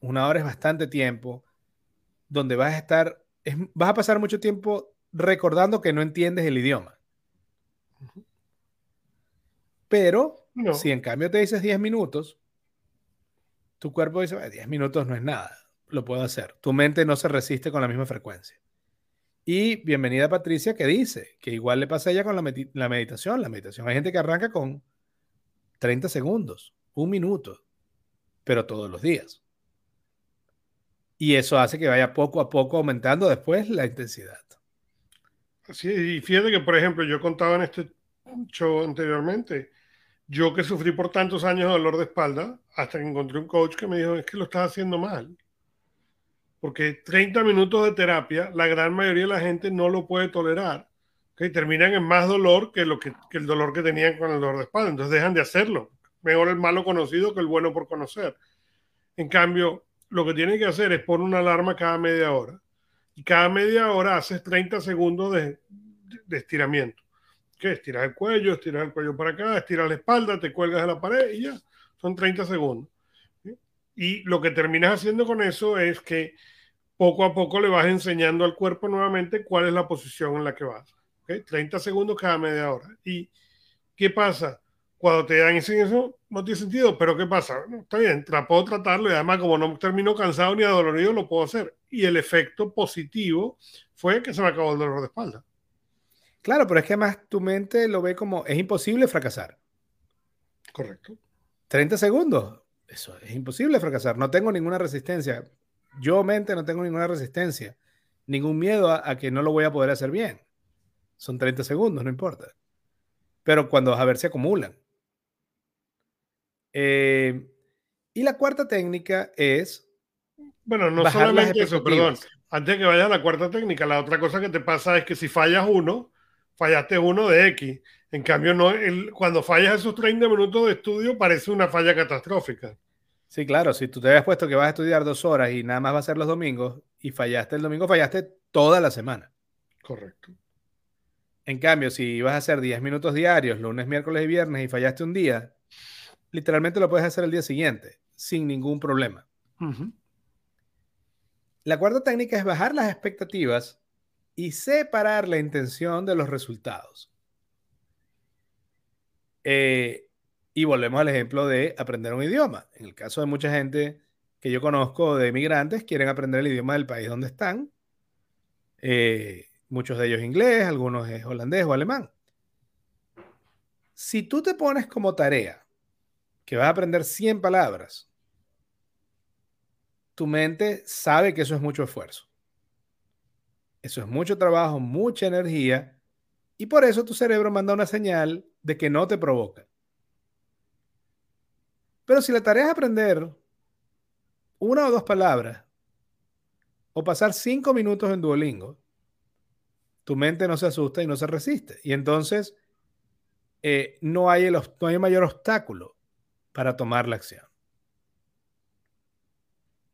una hora es bastante tiempo, donde vas a estar vas a pasar mucho tiempo recordando que no entiendes el idioma. Pero si en cambio te dices 10 minutos, tu cuerpo dice, 10 minutos no es nada, lo puedo hacer. Tu mente no se resiste con la misma frecuencia. Y bienvenida Patricia que dice que igual le pasa a ella con la, la meditación. La meditación hay gente que arranca con 30 segundos, un minuto, pero todos los días. Y eso hace que vaya poco a poco aumentando después la intensidad. Sí, y fíjate que, por ejemplo, yo contaba en este show anteriormente, yo que sufrí por tantos años de dolor de espalda, hasta que encontré un coach que me dijo, es que lo estás haciendo mal. Porque 30 minutos de terapia, la gran mayoría de la gente no lo puede tolerar. ¿okay? Terminan en más dolor que, lo que, que el dolor que tenían con el dolor de espalda. Entonces dejan de hacerlo. Mejor el malo conocido que el bueno por conocer. En cambio, lo que tiene que hacer es poner una alarma cada media hora. Y cada media hora haces 30 segundos de, estiramiento. ¿Qué? Estiras el cuello, estiras el cuello para acá, estiras la espalda, te cuelgas de la pared y ya. Son 30 segundos. Y lo que terminas haciendo con eso es que poco a poco le vas enseñando al cuerpo nuevamente cuál es la posición en la que vas. 30 segundos cada media hora. ¿Y qué pasa? cuando te dan eso, no tiene sentido, pero ¿qué pasa? está bien, puedo tratarlo y además como no termino cansado ni adolorido, lo puedo hacer. Y el efecto positivo fue que se me acabó el dolor de espalda. Claro, pero es que además tu mente lo ve como es imposible fracasar. Correcto. 30 segundos. Eso es imposible fracasar. No tengo ninguna resistencia. Yo mente no tengo ninguna resistencia. Ningún miedo a que no lo voy a poder hacer bien. son 30 segundos, no importa. Pero cuando vas a ver, se acumulan. Eh, y la cuarta técnica es. Bueno, no solamente eso, perdón. Antes de que vayas a la cuarta técnica, la otra cosa que te pasa es que si fallas uno, fallaste uno de X. En cambio, no, el, cuando fallas esos 30 minutos de estudio, parece una falla catastrófica. Sí, claro, si tú te habías puesto que vas a estudiar dos horas y nada más va a ser los domingos y fallaste el domingo, fallaste toda la semana. Correcto. En cambio, si vas a hacer 10 minutos diarios, lunes, miércoles y viernes, y fallaste un día, literalmente lo puedes hacer el día siguiente, sin ningún problema. La cuarta técnica es bajar las expectativas y separar la intención de los resultados. Eh, y volvemos al ejemplo de aprender un idioma. En el caso de mucha gente que yo conozco de migrantes, quieren aprender el idioma del país donde están. Eh, muchos de ellos inglés, algunos es holandés o alemán. Si tú te pones como tarea que vas a aprender 100 palabras, tu mente sabe que eso es mucho esfuerzo. Eso es mucho trabajo, mucha energía, y por eso tu cerebro manda una señal de que no te provoca. Pero si la tarea es aprender una o dos palabras o pasar cinco minutos en Duolingo, tu mente no se asusta y no se resiste. Y entonces eh, no, hay el, no hay mayor obstáculo para tomar la acción.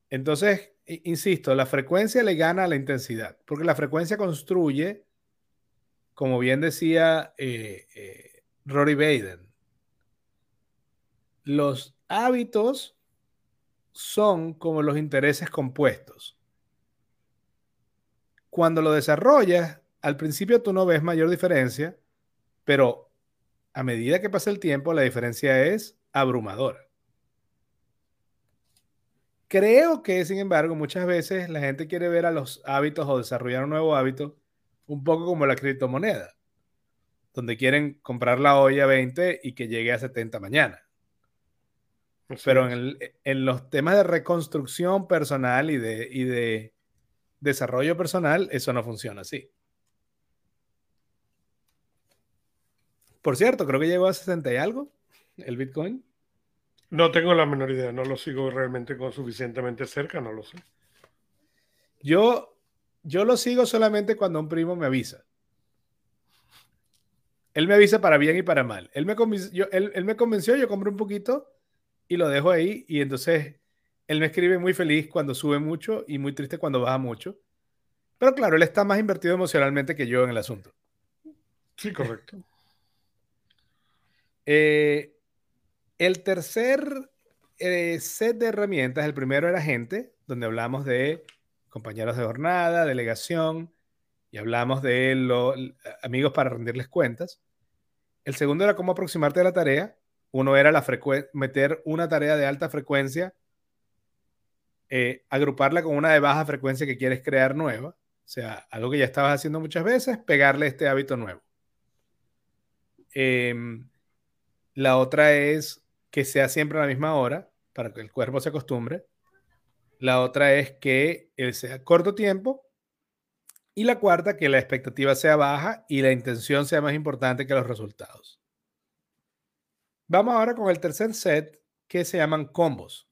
Entonces, insisto, la frecuencia le gana a la intensidad, porque la frecuencia construye, como bien decía eh, eh, Rory Baden, los hábitos son como los intereses compuestos. Cuando lo desarrollas, al principio tú no ves mayor diferencia, pero a medida que pasa el tiempo, la diferencia es abrumadora. Creo que, sin embargo, muchas veces la gente quiere ver a los hábitos o desarrollar un nuevo hábito un poco como la criptomoneda, donde quieren comprar la olla 20 y que llegue a 70 mañana. Pero en, en, los temas de reconstrucción personal y de, y de desarrollo personal, eso no funciona así. Por cierto, creo que llegó a 60 y algo el Bitcoin. No tengo la menor idea, no lo sigo realmente con suficientemente cerca, no lo sé. Yo, yo lo sigo solamente cuando un primo me avisa. Él me avisa para bien y para mal. Él me, convenció, él, me convenció, yo compré un poquito y lo dejo ahí y entonces él me escribe muy feliz cuando sube mucho y muy triste cuando baja mucho. Pero claro, él está más invertido emocionalmente que yo en el asunto. Sí, correcto. Eh, el tercer eh, set de herramientas, el primero era gente, donde hablamos de compañeros de jornada, delegación, y hablamos de amigos para rendirles cuentas. El segundo era cómo aproximarte a la tarea. Uno era la meter una tarea de alta frecuencia, eh, agruparla con una de baja frecuencia que quieres crear nueva. O sea, algo que ya estabas haciendo muchas veces, pegarle este hábito nuevo. Eh, la otra es que sea siempre a la misma hora para que el cuerpo se acostumbre. La otra es que él sea corto tiempo. Y la cuarta, que la expectativa sea baja y la intención sea más importante que los resultados. Vamos ahora con el tercer set que se llaman combos.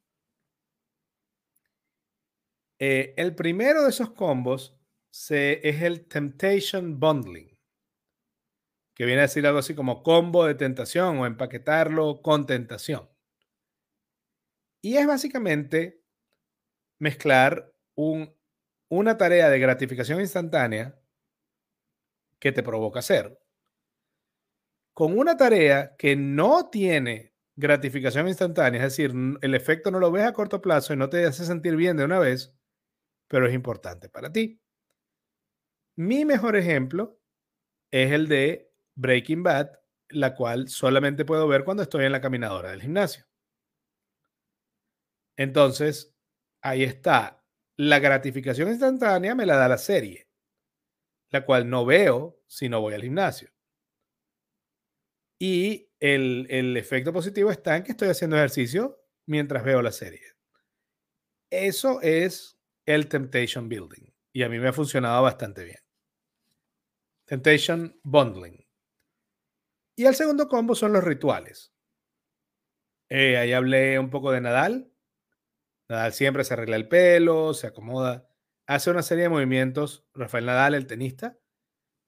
Eh, el primero de esos combos es el Temptation Bundling que viene a decir algo así como combo de tentación o empaquetarlo con tentación. Y es básicamente mezclar un, una tarea de gratificación instantánea que te provoca hacer con una tarea que no tiene gratificación instantánea, es decir, el efecto no lo ves a corto plazo y no te hace sentir bien de una vez, pero es importante para ti. Mi mejor ejemplo es el de Breaking Bad, la cual solamente puedo ver cuando estoy en la caminadora del gimnasio. Entonces, ahí está. La gratificación instantánea me la da la serie, la cual no veo si no voy al gimnasio. Y el, el efecto positivo está en que estoy haciendo ejercicio mientras veo la serie. Eso es el temptation building y a mí me ha funcionado bastante bien. Temptation Bundling. Y el segundo combo son los rituales. Eh, ahí hablé un poco de Nadal. Nadal siempre se arregla el pelo, se acomoda, hace una serie de movimientos, Rafael Nadal, el tenista,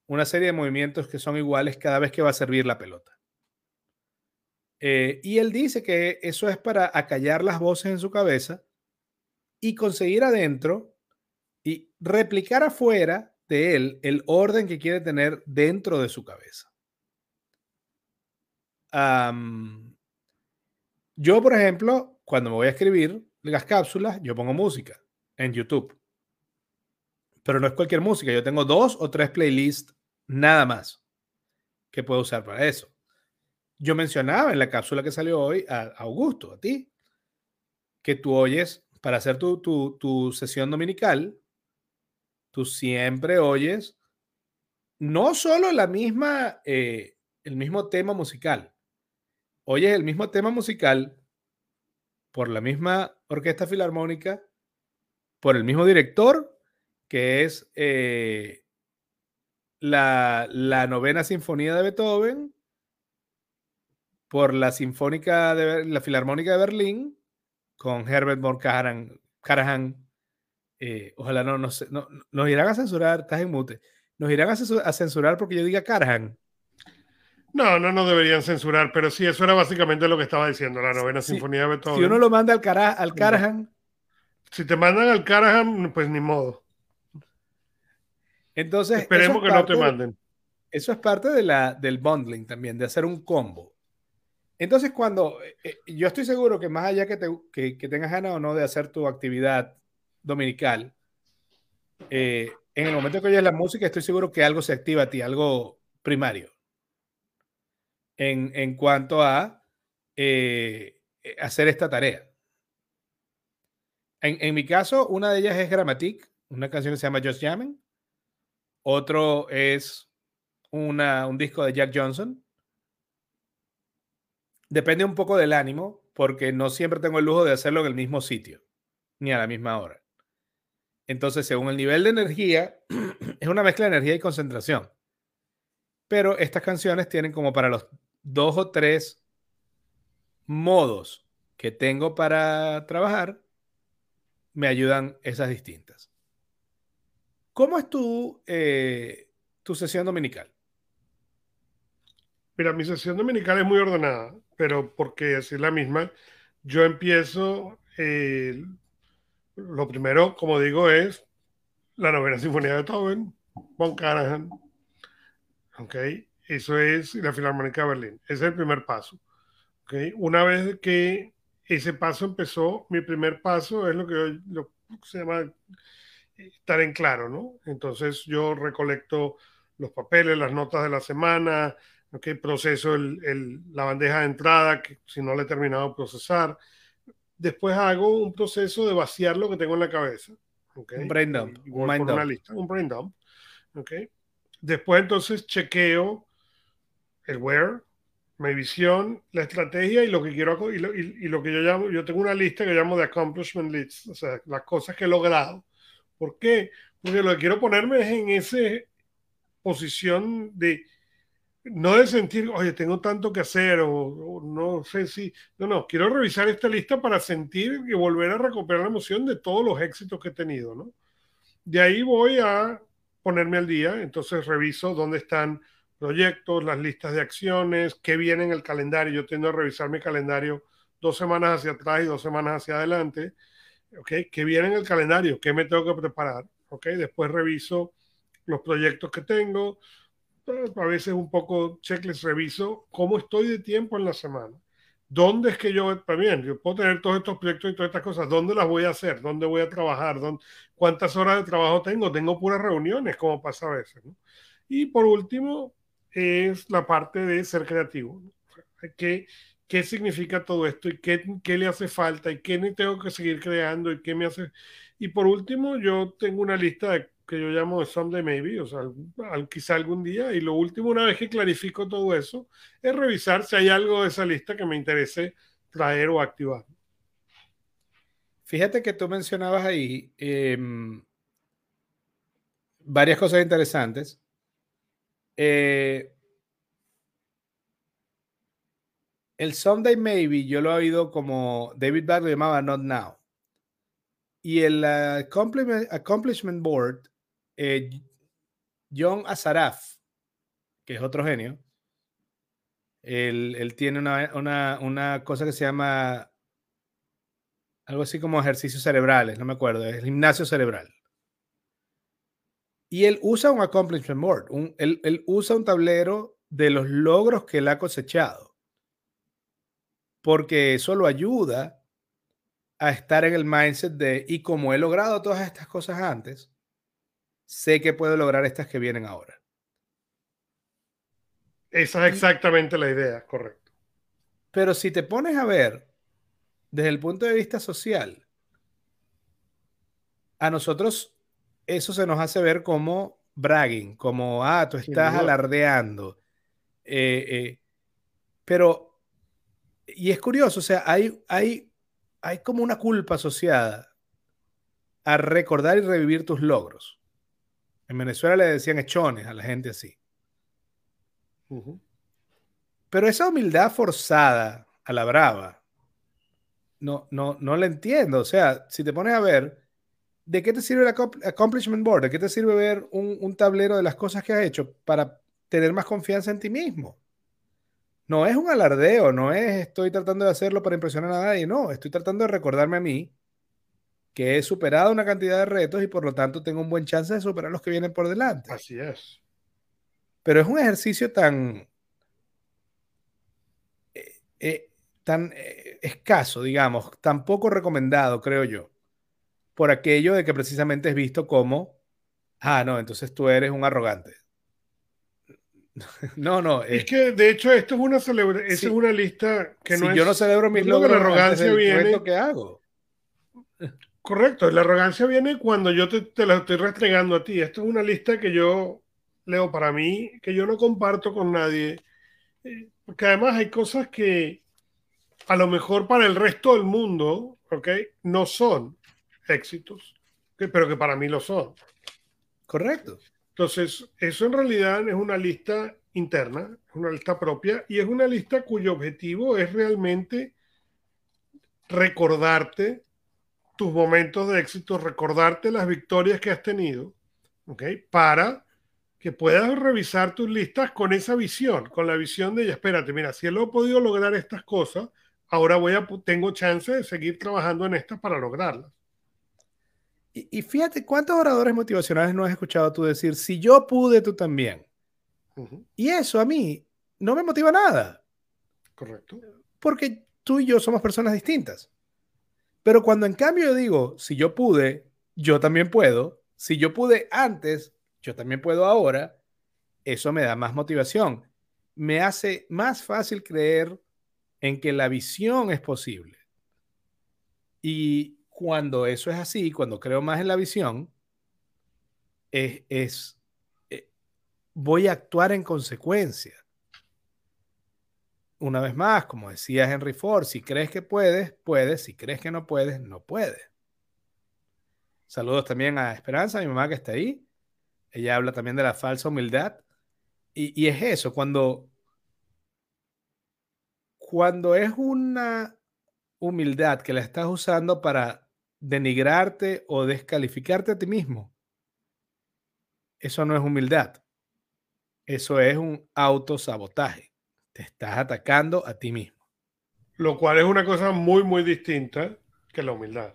una serie de movimientos que son iguales cada vez que va a servir la pelota. Eh, y él dice que eso es para acallar las voces en su cabeza y conseguir adentro y replicar afuera de él el orden que quiere tener dentro de su cabeza. Yo, por ejemplo, cuando me voy a escribir las cápsulas, yo pongo música en YouTube. Pero no es cualquier música. Yo tengo dos o tres playlists nada más que puedo usar para eso. Yo mencionaba en la cápsula que salió hoy a Augusto, a ti, que tú oyes para hacer tu, tu, sesión dominical, tú siempre oyes no solo la misma, eh, el mismo tema musical, oyes el mismo tema musical por la misma orquesta filarmónica, por el mismo director, que es eh, la, novena sinfonía de Beethoven, por la sinfónica de la filarmónica de Berlín, con Herbert von Karajan. Eh, ojalá no, no, no, nos irán a censurar, estás en mute. Nos irán a censurar porque yo diga Karajan. No, no nos deberían censurar, pero sí, eso era básicamente lo que estaba diciendo, la novena sinfonía de Beethoven. Si uno lo manda al, cara, al Karajan. Si te mandan al Karajan, pues ni modo. Entonces. Esperemos que no te manden. Eso es parte de la, del bundling también, de hacer un combo. Entonces, cuando eh, eh, yo estoy seguro que más allá que, te, que, tengas ganas o no de hacer tu actividad dominical, eh, en el momento que oyes la música, estoy seguro que algo se activa a ti, algo primario en, cuanto a eh, eh, hacer esta tarea. En, mi caso, una de ellas es Grammatic, una canción que se llama Just Jamming. Otro es una, un disco de Jack Johnson. Depende un poco del ánimo, porque no siempre tengo el lujo de hacerlo en el mismo sitio, ni a la misma hora. Entonces, según el nivel de energía, es una mezcla de energía y concentración. Pero estas canciones tienen como para los dos o tres modos que tengo para trabajar, me ayudan esas distintas. ¿Cómo es tu, eh, tu sesión dominical? Mira, mi sesión dominical es muy ordenada, pero porque es la misma, yo empiezo, eh, lo primero, como digo, es la novena sinfonía de Beethoven, Von Karajan, ¿ok? Eso es la Filarmónica de Berlín. Ese es el primer paso. ¿okay? Una vez que ese paso empezó, mi primer paso es lo que, lo se llama estar en claro, ¿no? Entonces yo recolecto los papeles, las notas de la semana, ¿okay? proceso el, la bandeja de entrada, que si no la he terminado de procesar. Después hago un proceso de vaciar lo que tengo en la cabeza. ¿okay? Un brain dump. un, Una lista, un brain dump. ¿okay? Después entonces chequeo el where, mi visión, la estrategia y lo que quiero y lo, y, lo, que yo llamo, yo tengo una lista que llamo de accomplishment lists, o sea, las cosas que he logrado. ¿Por qué? Porque lo que quiero ponerme es en esa posición de no de sentir, oye, tengo tanto que hacer o, no sé si, no, no, quiero revisar esta lista para sentir y volver a recuperar la emoción de todos los éxitos que he tenido, ¿no? De ahí voy a ponerme al día, entonces reviso dónde están proyectos, las listas de acciones, qué viene en el calendario. Yo tiendo a revisar mi calendario dos semanas hacia atrás y dos semanas hacia adelante. ¿Ok? ¿Qué viene en el calendario? ¿Qué me tengo que preparar? ¿Ok? Después reviso los proyectos que tengo. A veces un poco checklist, reviso cómo estoy de tiempo en la semana. ¿Dónde es que yo también? Yo puedo tener todos estos proyectos y todas estas cosas. ¿Dónde las voy a hacer? ¿Dónde voy a trabajar? ¿Cuántas horas de trabajo tengo? Tengo puras reuniones, como pasa a veces. Y por último, es la parte de ser creativo. ¿Qué, ¿Qué significa todo esto y qué, qué, le hace falta y qué tengo que seguir creando y qué me hace... Y por último, yo tengo una lista que yo llamo Someday Maybe, o sea, quizá algún día. Y lo último, una vez que clarifico todo eso, es revisar si hay algo de esa lista que me interese traer o activar. Fíjate que tú mencionabas ahí em, varias cosas interesantes Eh, el Someday Maybe yo lo he oído como David Bach lo llamaba Not Now. Y el accomplishment, Board, eh, John Azaraf, que es otro genio, él, tiene una, una, cosa que se llama algo así como ejercicios cerebrales, no me acuerdo, es gimnasio cerebral. Y él usa un accomplishment board, él, él, usa un tablero de los logros que él ha cosechado, porque eso lo ayuda a estar en el mindset de, y como he logrado todas estas cosas antes, sé que puedo lograr estas que vienen ahora. Esa es exactamente la idea, correcto. Pero si te pones a ver desde el punto de vista social, a nosotros eso se nos hace ver como bragging, como, ah, tú estás alardeando. Eh, eh, pero, y es curioso, o sea, hay, hay, hay como una culpa asociada a recordar y revivir tus logros. En Venezuela le decían echones a la gente así. Pero esa humildad forzada a la brava, no, no, no la entiendo. O sea, si te pones a ver, ¿de qué te sirve el accomplishment board? ¿De qué te sirve ver un, un tablero de las cosas que has hecho para tener más confianza en ti mismo? No es un alardeo, no es estoy tratando de hacerlo para impresionar a nadie, no, estoy tratando de recordarme a mí que he superado una cantidad de retos y por lo tanto tengo un buen chance de superar los que vienen por delante. Así es. Pero es un ejercicio tan, eh, eh, tan eh, escaso, digamos, tan poco recomendado, creo yo, por aquello de que precisamente es visto como, ah, no, entonces tú eres un arrogante. no, no. Es que de hecho esto es una es una lista que no si yo no celebro mis logros, la arrogancia viene. que hago. Correcto, la arrogancia viene cuando yo te, te la estoy restregando a ti. Esto es una lista que yo Leo, para mí, que yo no comparto con nadie, eh, porque además hay cosas que a lo mejor para el resto del mundo, ¿ok? No son éxitos, pero que para mí lo son. Correcto. Entonces, eso en realidad es una lista interna, es una lista propia y es una lista cuyo objetivo es realmente recordarte tus momentos de éxito, recordarte las victorias que has tenido, ¿ok? Para que puedas revisar tus listas con esa visión, con la visión de, espérate, mira, si él ha podido lograr estas cosas, ahora voy a, tengo chance de seguir trabajando en estas para lograrlas. Y, fíjate, ¿cuántos oradores motivacionales no has escuchado tú decir, si yo pude, tú también? Y eso a mí no me motiva nada. Correcto. Porque tú y yo somos personas distintas. Pero cuando en cambio yo digo, si yo pude, yo también puedo, si yo pude antes, yo también puedo ahora, eso me da más motivación. Me hace más fácil creer en que la visión es posible. Y cuando eso es así, cuando creo más en la visión, es, eh, voy a actuar en consecuencia. Una vez más, como decía Henry Ford, si crees que puedes, puedes, si crees que no puedes, no puedes. Saludos también a Esperanza, mi mamá que está ahí. Ella habla también de la falsa humildad. Y, es eso, cuando, cuando es una humildad que la estás usando para denigrarte o descalificarte a ti mismo, eso no es humildad. Eso es un autosabotaje. Te estás atacando a ti mismo. Lo cual es una cosa muy, muy distinta que la humildad.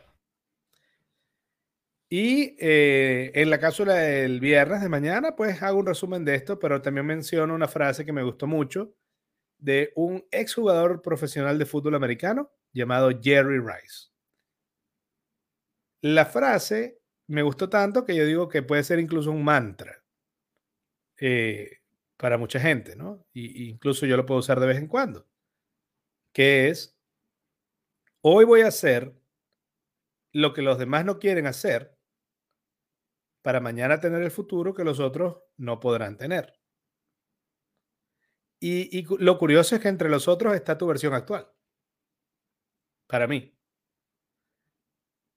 Y eh, en la cápsula del viernes de mañana, pues hago un resumen de esto, pero también menciono una frase que me gustó mucho de un exjugador profesional de fútbol americano llamado Jerry Rice. La frase me gustó tanto que yo digo que puede ser incluso un mantra eh, para mucha gente, ¿no? Y, incluso yo lo puedo usar de vez en cuando, que es, hoy voy a hacer lo que los demás no quieren hacer para mañana tener el futuro que los otros no podrán tener. Y, lo curioso es que entre los otros está tu versión actual. Para mí.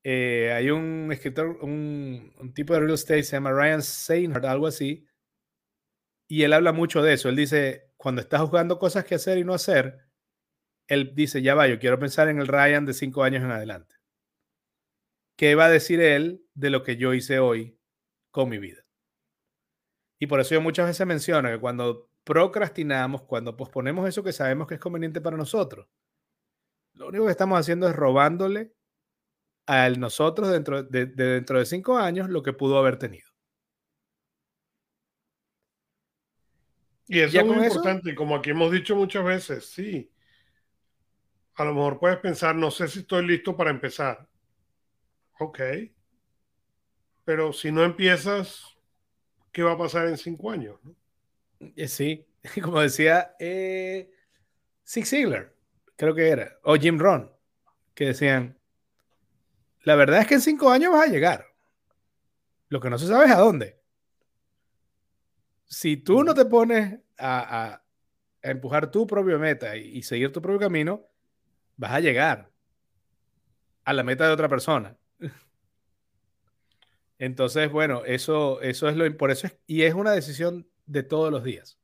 Eh, hay un escritor, un, tipo de real estate, se llama Ryan Seinhardt, algo así. y él habla mucho de eso. Él dice, cuando estás jugando cosas que hacer y no hacer, él dice, ya va, yo quiero pensar en el Ryan de cinco años en adelante. ¿Qué va a decir él de lo que yo hice hoy con mi vida? Y por eso yo muchas veces menciono que cuando procrastinamos, cuando posponemos eso que sabemos que es conveniente para nosotros, lo único que estamos haciendo es robándole a nosotros dentro de, dentro de cinco años lo que pudo haber tenido. Y eso es muy importante, como aquí hemos dicho muchas veces, sí. A lo mejor puedes pensar, no sé si estoy listo para empezar. Ok. Pero si no empiezas, ¿qué va a pasar en cinco años? Eh, sí, como decía eh, Zig Ziglar, creo que era, o Jim Ron, que decían, la verdad es que en cinco años vas a llegar. Lo que no se sabe es a dónde. Si tú no te pones a, empujar tu propia meta y, seguir tu propio camino, vas a llegar a la meta de otra persona. Entonces, bueno, eso, eso es lo por eso es, y es una decisión de todos los días.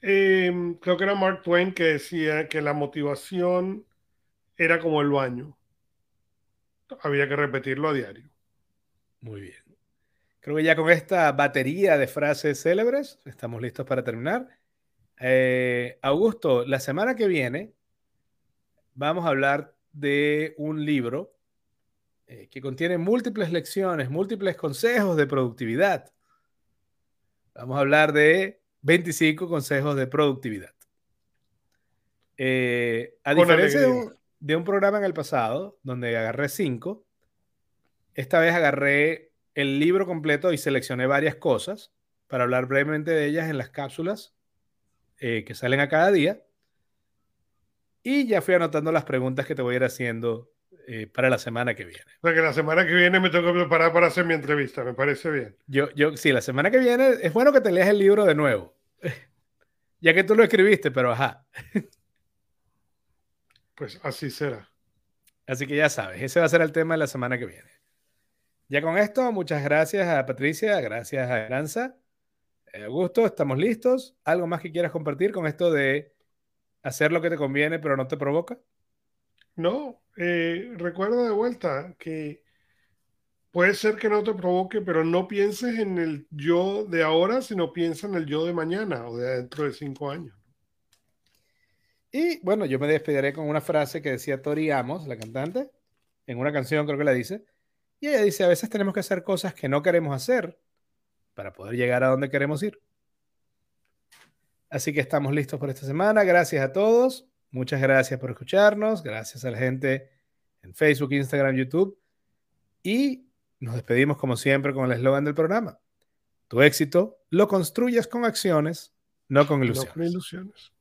Em, creo que era Mark Twain que decía que la motivación era como el baño. Había que repetirlo a diario. Muy bien. Creo que ya con esta batería de frases célebres estamos listos para terminar. Eh, Augusto, la semana que viene vamos a hablar de un libro eh, que contiene múltiples lecciones, múltiples consejos de productividad. Vamos a hablar de 25 consejos de productividad. Eh, a diferencia de un, programa en el pasado, donde agarré 5, esta vez agarré el libro completo y seleccioné varias cosas para hablar brevemente de ellas en las cápsulas eh, que salen a cada día. Y ya fui anotando las preguntas que te voy a ir haciendo eh, para la semana que viene. O sea que la semana que viene me tengo que preparar para hacer mi entrevista, me parece bien. Yo, yo, sí, la semana que viene es bueno que te leas el libro de nuevo. ya que tú lo escribiste, pero ajá. pues así será. Así que ya sabes, ese va a ser el tema de la semana que viene. Ya con esto, muchas gracias a Patricia, gracias a Aranza. Eh, Augusto, estamos listos. ¿Algo más que quieras compartir con esto de hacer lo que te conviene pero no te provoca? No, eh, recuerda de vuelta que puede ser que no te provoque, pero no pienses en el yo de ahora, sino piensa en el yo de mañana o de dentro de cinco años. Y bueno, yo me despediré con una frase que decía Tori Amos, la cantante, en una canción creo que la dice. Y ella dice, a veces tenemos que hacer cosas que no queremos hacer para poder llegar a donde queremos ir. Así que estamos listos por esta semana. Gracias a todos. Muchas gracias por escucharnos. Gracias a la gente en Facebook, Instagram, YouTube. Y nos despedimos como siempre con el eslogan del programa. Tu éxito lo construyes con acciones, no con ilusiones. No con ilusiones.